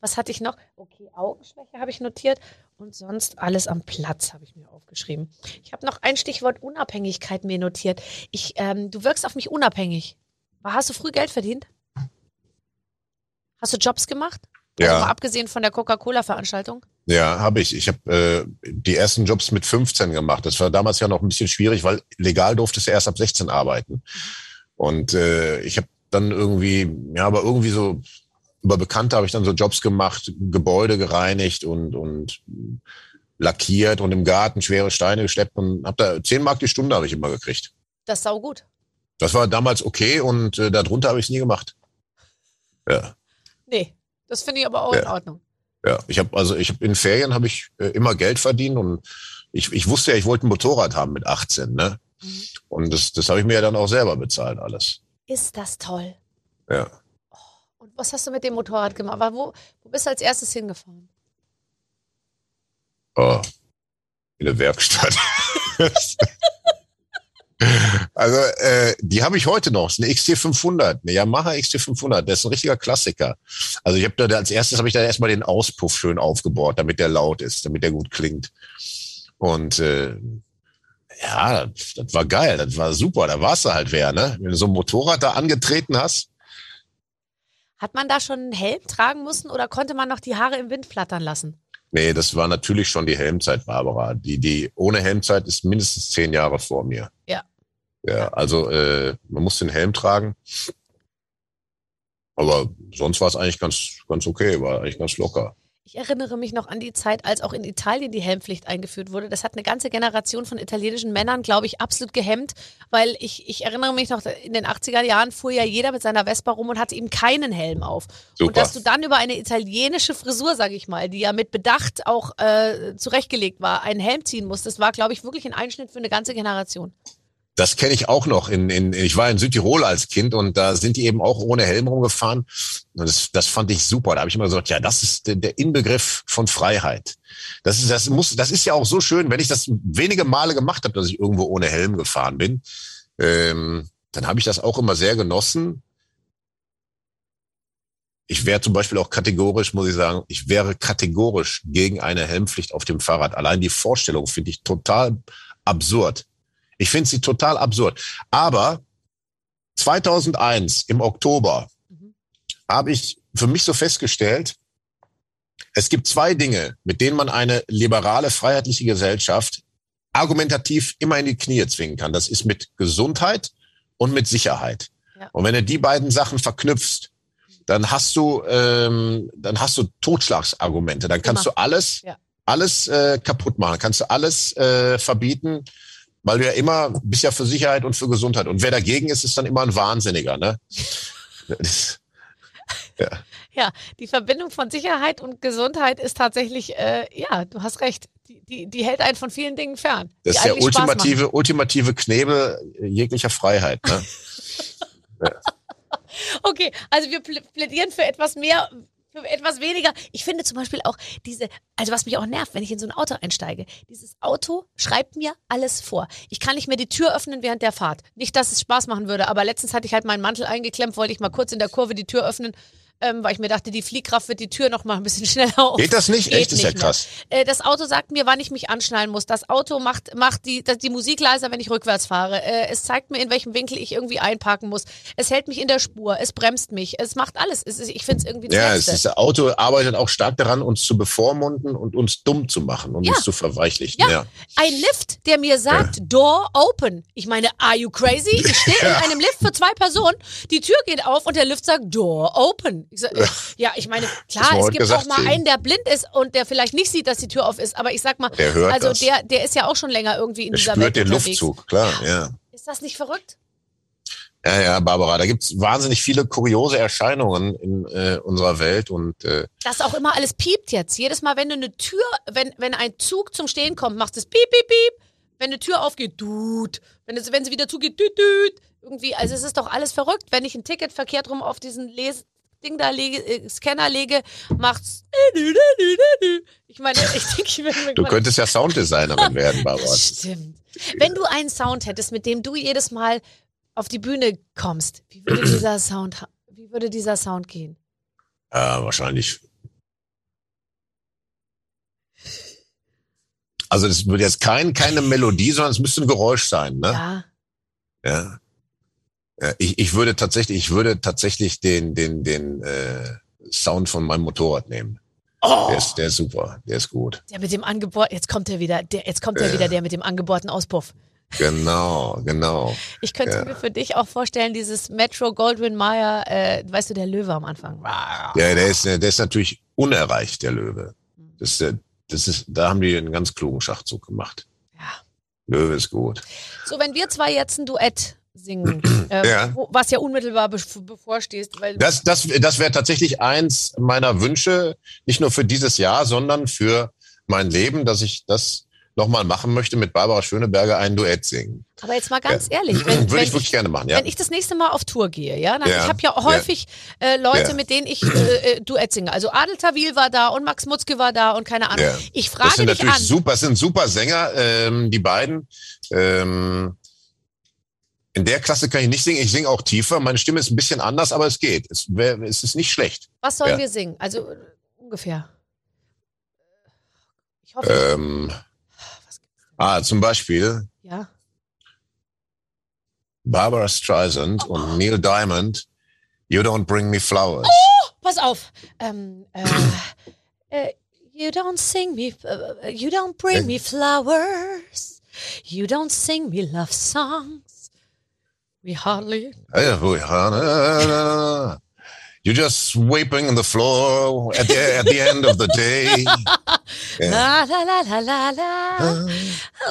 Was hatte ich noch? Okay, Augenschwäche habe ich notiert und sonst alles am Platz habe ich mir aufgeschrieben. Ich habe noch ein Stichwort Unabhängigkeit mir notiert. Ich, ähm, du wirkst auf mich unabhängig. Hast du früh Geld verdient? Hast du Jobs gemacht? Also
Ja.
mal abgesehen von der Coca-Cola-Veranstaltung?
Ja, habe ich. Ich habe äh, die ersten Jobs mit 15 gemacht. Das war damals ja noch ein bisschen schwierig, weil legal durftest du erst ab 16 arbeiten. Und äh, ich habe dann irgendwie, ja, aber irgendwie so über Bekannte habe ich dann so Jobs gemacht, Gebäude gereinigt und und lackiert und im Garten schwere Steine geschleppt und habe da 10 Mark die Stunde habe ich immer gekriegt.
Das ist sau gut.
Das war damals okay und äh, darunter habe ich es nie gemacht. Ja.
Nee, das finde ich aber auch
Ja.
in Ordnung.
Ja, ich habe also ich habe in Ferien habe ich äh, immer Geld verdient und ich, ich wusste ja, ich wollte ein Motorrad haben mit 18, ne?
Mhm.
Und das das habe ich mir ja dann auch selber bezahlt alles.
Ist das toll.
Ja.
Und was hast du mit dem Motorrad gemacht? Aber wo, wo bist du als erstes hingefahren?
Oh, in der Werkstatt. also äh, die habe ich heute noch. Das ist eine XT500, eine Yamaha XT500. Das ist ein richtiger Klassiker. Also ich habe da als erstes habe ich da erstmal den Auspuff schön aufgebohrt, damit der laut ist, damit der gut klingt. Und äh, ja, das, das war geil, das war super. Da warst du halt wer, ne? Wenn du so ein Motorrad da angetreten hast.
Hat man da schon einen Helm tragen müssen oder konnte man noch die Haare im Wind flattern lassen?
Nee, das war natürlich schon die Helmzeit, Barbara. Die, die ohne Helmzeit ist mindestens zehn Jahre vor mir.
Ja.
Ja, also äh, man muss den Helm tragen. Aber sonst war es eigentlich ganz, ganz okay, war eigentlich ganz locker.
Ich erinnere mich noch an die Zeit, als auch in Italien die Helmpflicht eingeführt wurde. Das hat eine ganze Generation von italienischen Männern, glaube ich, absolut gehemmt, weil ich, ich erinnere mich noch, in den 80er Jahren fuhr ja jeder mit seiner Vespa rum und hatte eben keinen Helm auf.
Super.
Und dass du dann über eine italienische Frisur, sage ich mal, die ja mit Bedacht auch äh, zurechtgelegt war, einen Helm ziehen musst, das war, glaube ich, wirklich ein Einschnitt für eine ganze Generation.
Das kenne ich auch noch. In, in, ich war in Südtirol als Kind und da sind die eben auch ohne Helm rumgefahren. Und das, das fand ich super. Da habe ich immer gesagt, ja, das ist der, Inbegriff von Freiheit. Das ist, das muss, das ist ja auch so schön, wenn ich das wenige Male gemacht habe, dass ich irgendwo ohne Helm gefahren bin, ähm, dann habe ich das auch immer sehr genossen. Ich wäre zum Beispiel auch kategorisch, muss ich sagen, ich wäre kategorisch gegen eine Helmpflicht auf dem Fahrrad. Allein die Vorstellung finde ich total absurd. Ich finde sie total absurd. Aber 2001 im Oktober
Mhm.
habe ich für mich so festgestellt, es gibt zwei Dinge, mit denen man eine liberale, freiheitliche Gesellschaft argumentativ immer in die Knie zwingen kann. Das ist mit Gesundheit und mit Sicherheit.
Ja.
Und wenn du die beiden Sachen verknüpfst, dann hast du, ähm, dann hast du Totschlagsargumente. Dann kannst
Immer.
du alles,
Ja.
alles äh, kaputt machen. Kannst du alles äh, verbieten, weil du ja immer bist ja für Sicherheit und für Gesundheit. Und wer dagegen ist, ist dann immer ein Wahnsinniger. Ne? Das-
Ja, die Verbindung von Sicherheit und Gesundheit ist tatsächlich, äh, ja, du hast recht, die, die, die hält einen von vielen Dingen fern.
Das ist der ultimative, ultimative Knebel jeglicher Freiheit. Ne?
Okay, also wir pl- plädieren für etwas mehr, für etwas weniger. Ich finde zum Beispiel auch diese, also was mich auch nervt, wenn ich in so ein Auto einsteige. Dieses Auto schreibt mir alles vor. Ich kann nicht mehr die Tür öffnen während der Fahrt. Nicht, dass es Spaß machen würde, aber letztens hatte ich halt meinen Mantel eingeklemmt, wollte ich mal kurz in der Kurve die Tür öffnen. Ähm, weil ich mir dachte, die Fliehkraft wird die Tür noch mal ein bisschen schneller auf.
Geht das nicht?
Geht
Echt, ist ja
nicht
krass.
Äh, das Auto sagt mir, wann ich mich anschnallen muss. Das Auto macht, macht die, das, die Musik leiser, wenn ich rückwärts fahre. Äh, es zeigt mir, in welchem Winkel ich irgendwie einparken muss. Es hält mich in der Spur. Es bremst mich. Es macht alles. Es ist, ich finde es irgendwie
Ja, es ist, das Auto arbeitet auch stark daran, uns zu bevormunden und uns dumm zu machen und
Ja.
uns zu verweichlichen.
Ja.
Ja.
Ein Lift, der mir sagt, Door open. Ich meine, are you crazy? Ich stehe in einem Lift für zwei Personen, die Tür geht auf und der Lift sagt, Door open. Ich äh, ja, ich meine, klar, es gibt
gesagt,
auch mal einen, der blind ist und der vielleicht nicht sieht, dass die Tür auf ist. Aber ich sag mal,
Der hört
also
das.
der, der ist ja auch schon länger irgendwie in
Er
dieser
spürt
Welt
den
unterwegs.
Luftzug, klar, ja.
Ist das nicht verrückt?
Ja, ja, Barbara, da gibt's wahnsinnig viele kuriose Erscheinungen in äh, unserer Welt und äh,
dass auch immer alles piept jetzt. Jedes Mal, wenn du eine Tür, wenn, wenn ein Zug zum Stehen kommt, macht es piep, piep, piep. Wenn eine Tür aufgeht, tut. Wenn, es, wenn sie wieder zugeht, tut, tut. Irgendwie, also es ist doch alles verrückt. Wenn ich ein Ticket verkehrt rum auf diesen Les Ding da lege, äh, Scanner lege, macht's. Ich meine, ich denke, ich bin
du könntest ja Sounddesignerin werden, Barbara.
Stimmt. Wenn du einen Sound hättest, mit dem du jedes Mal auf die Bühne kommst, wie würde dieser Sound, wie würde dieser Sound gehen?
Ja, wahrscheinlich. Also das würde jetzt kein, keine Melodie, sondern es müsste ein Geräusch sein, ne?
Ja.
Ja. Ja ich, ich würde tatsächlich, ich würde tatsächlich den, den, den äh, Sound von meinem Motorrad nehmen. Oh. Der, ist, der ist super, der ist gut.
Der mit dem Angebot, jetzt kommt er wieder, der, jetzt kommt er wieder, der mit dem angebohrten Auspuff.
Genau, genau.
Ich könnte ja. mir für dich auch vorstellen, dieses Metro Goldwyn Mayer, äh, weißt du, der Löwe am Anfang.
Ja, der ist, der ist natürlich unerreicht, der Löwe. Das, das ist, da haben die einen ganz klugen Schachzug gemacht. Ja. Löwe ist gut.
So, wenn wir zwei jetzt ein Duett singen, äh, ja. Wo, was ja unmittelbar be bevorsteht. Weil
das das, das wäre tatsächlich eins meiner Wünsche, nicht nur für dieses Jahr, sondern für mein Leben, dass ich das nochmal machen möchte, mit Barbara Schöneberger ein Duett singen.
Aber jetzt mal ganz ja. ehrlich,
wenn, würde ich wirklich ich, gerne machen. Ja.
Wenn ich das nächste Mal auf Tour gehe, ja, dann, ja. ich habe ja häufig äh, Leute, mit denen ich äh, äh, Duett singe. Also Adel Tawil war da und Max Mutzke war da und keine Ahnung. Ich frage das
sind
dich
natürlich
an.
Super, das sind super Sänger, ähm, die beiden. Ähm, in der Klasse kann ich nicht singen. Ich singe auch tiefer. Meine Stimme ist ein bisschen anders, aber es geht. Es, wär, es ist nicht schlecht.
Was sollen wir singen? Also ungefähr.
Ich hoffe. Ähm, Ah, zum Beispiel.
Ja.
Barbara Streisand oh. und Neil Diamond. You don't bring me flowers.
Oh, pass auf. Ähm, äh, äh, you don't sing me, uh, you don't bring me flowers. You don't sing me love songs. We hardly.
You're just sweeping the floor at the, at the end of the day.
Yeah. La la la la la la. Uh,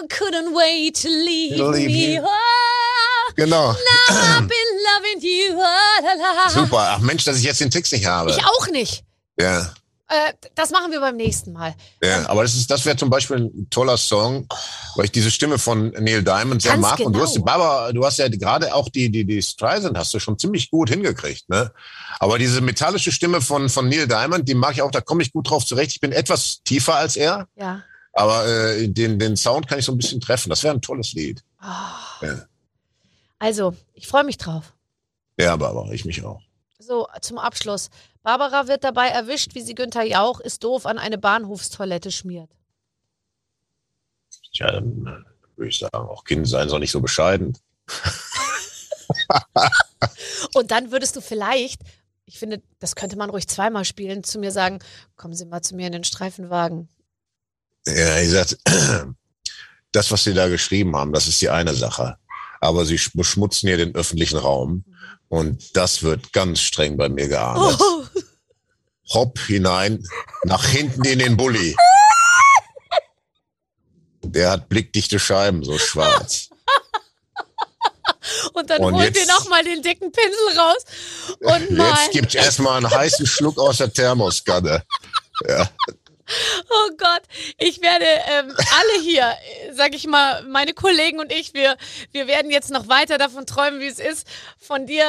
couldn't wait to leave, leave me. Oh,
genau.
Now I've been loving you. Oh, la, la.
Super. Ach Mensch, dass ich jetzt den Text nicht habe.
Ich auch nicht.
Ja.
Äh, das machen wir beim nächsten Mal.
Ja, aber das ist, das wäre zum Beispiel ein toller Song, weil ich diese Stimme von Neil Diamond sehr mag. Genau. Und du hast, genau. Barbara, du hast ja gerade auch die, die, die Streisand hast du schon ziemlich gut hingekriegt, ne? Aber diese metallische Stimme von, von Neil Diamond, die mag ich auch, da komme ich gut drauf zurecht. Ich bin etwas tiefer als er.
Ja.
Aber äh, den, den Sound kann ich so ein bisschen treffen. Das wäre ein tolles Lied.
Oh. Ja. Also, ich freue mich drauf.
Ja, Barbara, ich mich auch.
So, zum Abschluss. Barbara wird dabei erwischt, wie sie Günther Jauch ist doof an eine Bahnhofstoilette schmiert.
Tja, dann äh, würde ich sagen, auch Kind sein soll nicht so bescheiden.
Und dann würdest du vielleicht, ich finde, das könnte man ruhig zweimal spielen, zu mir sagen, kommen Sie mal zu mir in den Streifenwagen.
Ja, ich sag, das, was Sie da geschrieben haben, das ist die eine Sache. Aber Sie beschmutzen hier den öffentlichen Raum. Und das wird ganz streng bei mir geahndet. Oh. Hopp hinein, nach hinten in den Bulli. Der hat blickdichte Scheiben, so schwarz.
Und dann und holt ihr nochmal den dicken Pinsel raus. Und
jetzt gibt's erstmal einen heißen Schluck aus der Thermoskanne. Ja.
Oh Gott, ich werde ähm, alle hier, sag ich mal, meine Kollegen und ich, wir, wir werden jetzt noch weiter davon träumen, wie es ist, von dir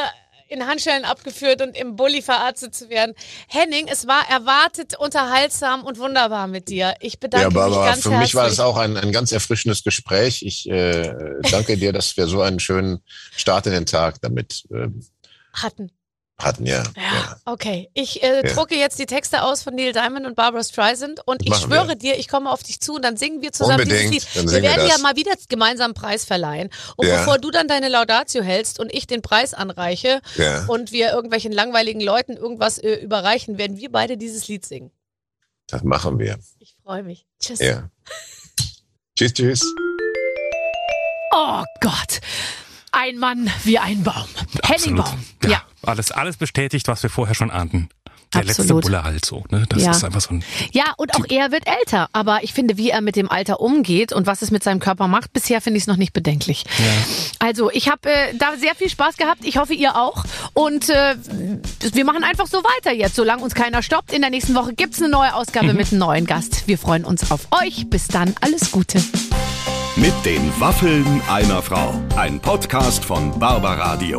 in Handschellen abgeführt und im Bulli verarztet zu werden. Henning, es war erwartet, unterhaltsam und wunderbar mit dir. Ich bedanke ja, Barbara, mich ganz
für
herzlich.
mich war es auch ein, ein ganz erfrischendes Gespräch. Ich äh, danke dir, dass wir so einen schönen Start in den Tag damit äh,
hatten
hatten, ja.
Ja, ja. okay. Ich äh, ja. drucke jetzt die Texte aus von Neil Diamond und Barbara Streisand und ich Machen schwöre wir. dir, ich komme auf dich zu und dann singen wir zusammen
Unbedingt.
dieses Lied. wir werden wir ja mal wieder gemeinsam einen Preis verleihen. Und ja. bevor du dann deine Laudatio hältst und ich den Preis anreiche und wir irgendwelchen langweiligen Leuten irgendwas äh, überreichen, werden wir beide dieses Lied singen.
Das machen wir.
Ich freue mich. Tschüss.
Ja. tschüss, tschüss.
Oh Gott. Ein Mann wie ein Baum. Henning Baum.
Ja. ja. Alles, alles bestätigt, was wir vorher schon ahnten. Der Absolut. letzte Bulle halt so. Ne? Das
ja.
ist einfach so ein.
Ja, und auch er wird älter. Aber ich finde, wie er mit dem Alter umgeht und was es mit seinem Körper macht, bisher finde ich es noch nicht bedenklich. Ja. Also, ich habe äh, da sehr viel Spaß gehabt. Ich hoffe, ihr auch. Und äh, wir machen einfach so weiter jetzt, solange uns keiner stoppt. In der nächsten Woche gibt's eine neue Ausgabe mhm. mit einem neuen Gast. Wir freuen uns auf euch. Bis dann, alles Gute.
Mit den Waffeln einer Frau. Ein Podcast von Barbaradio.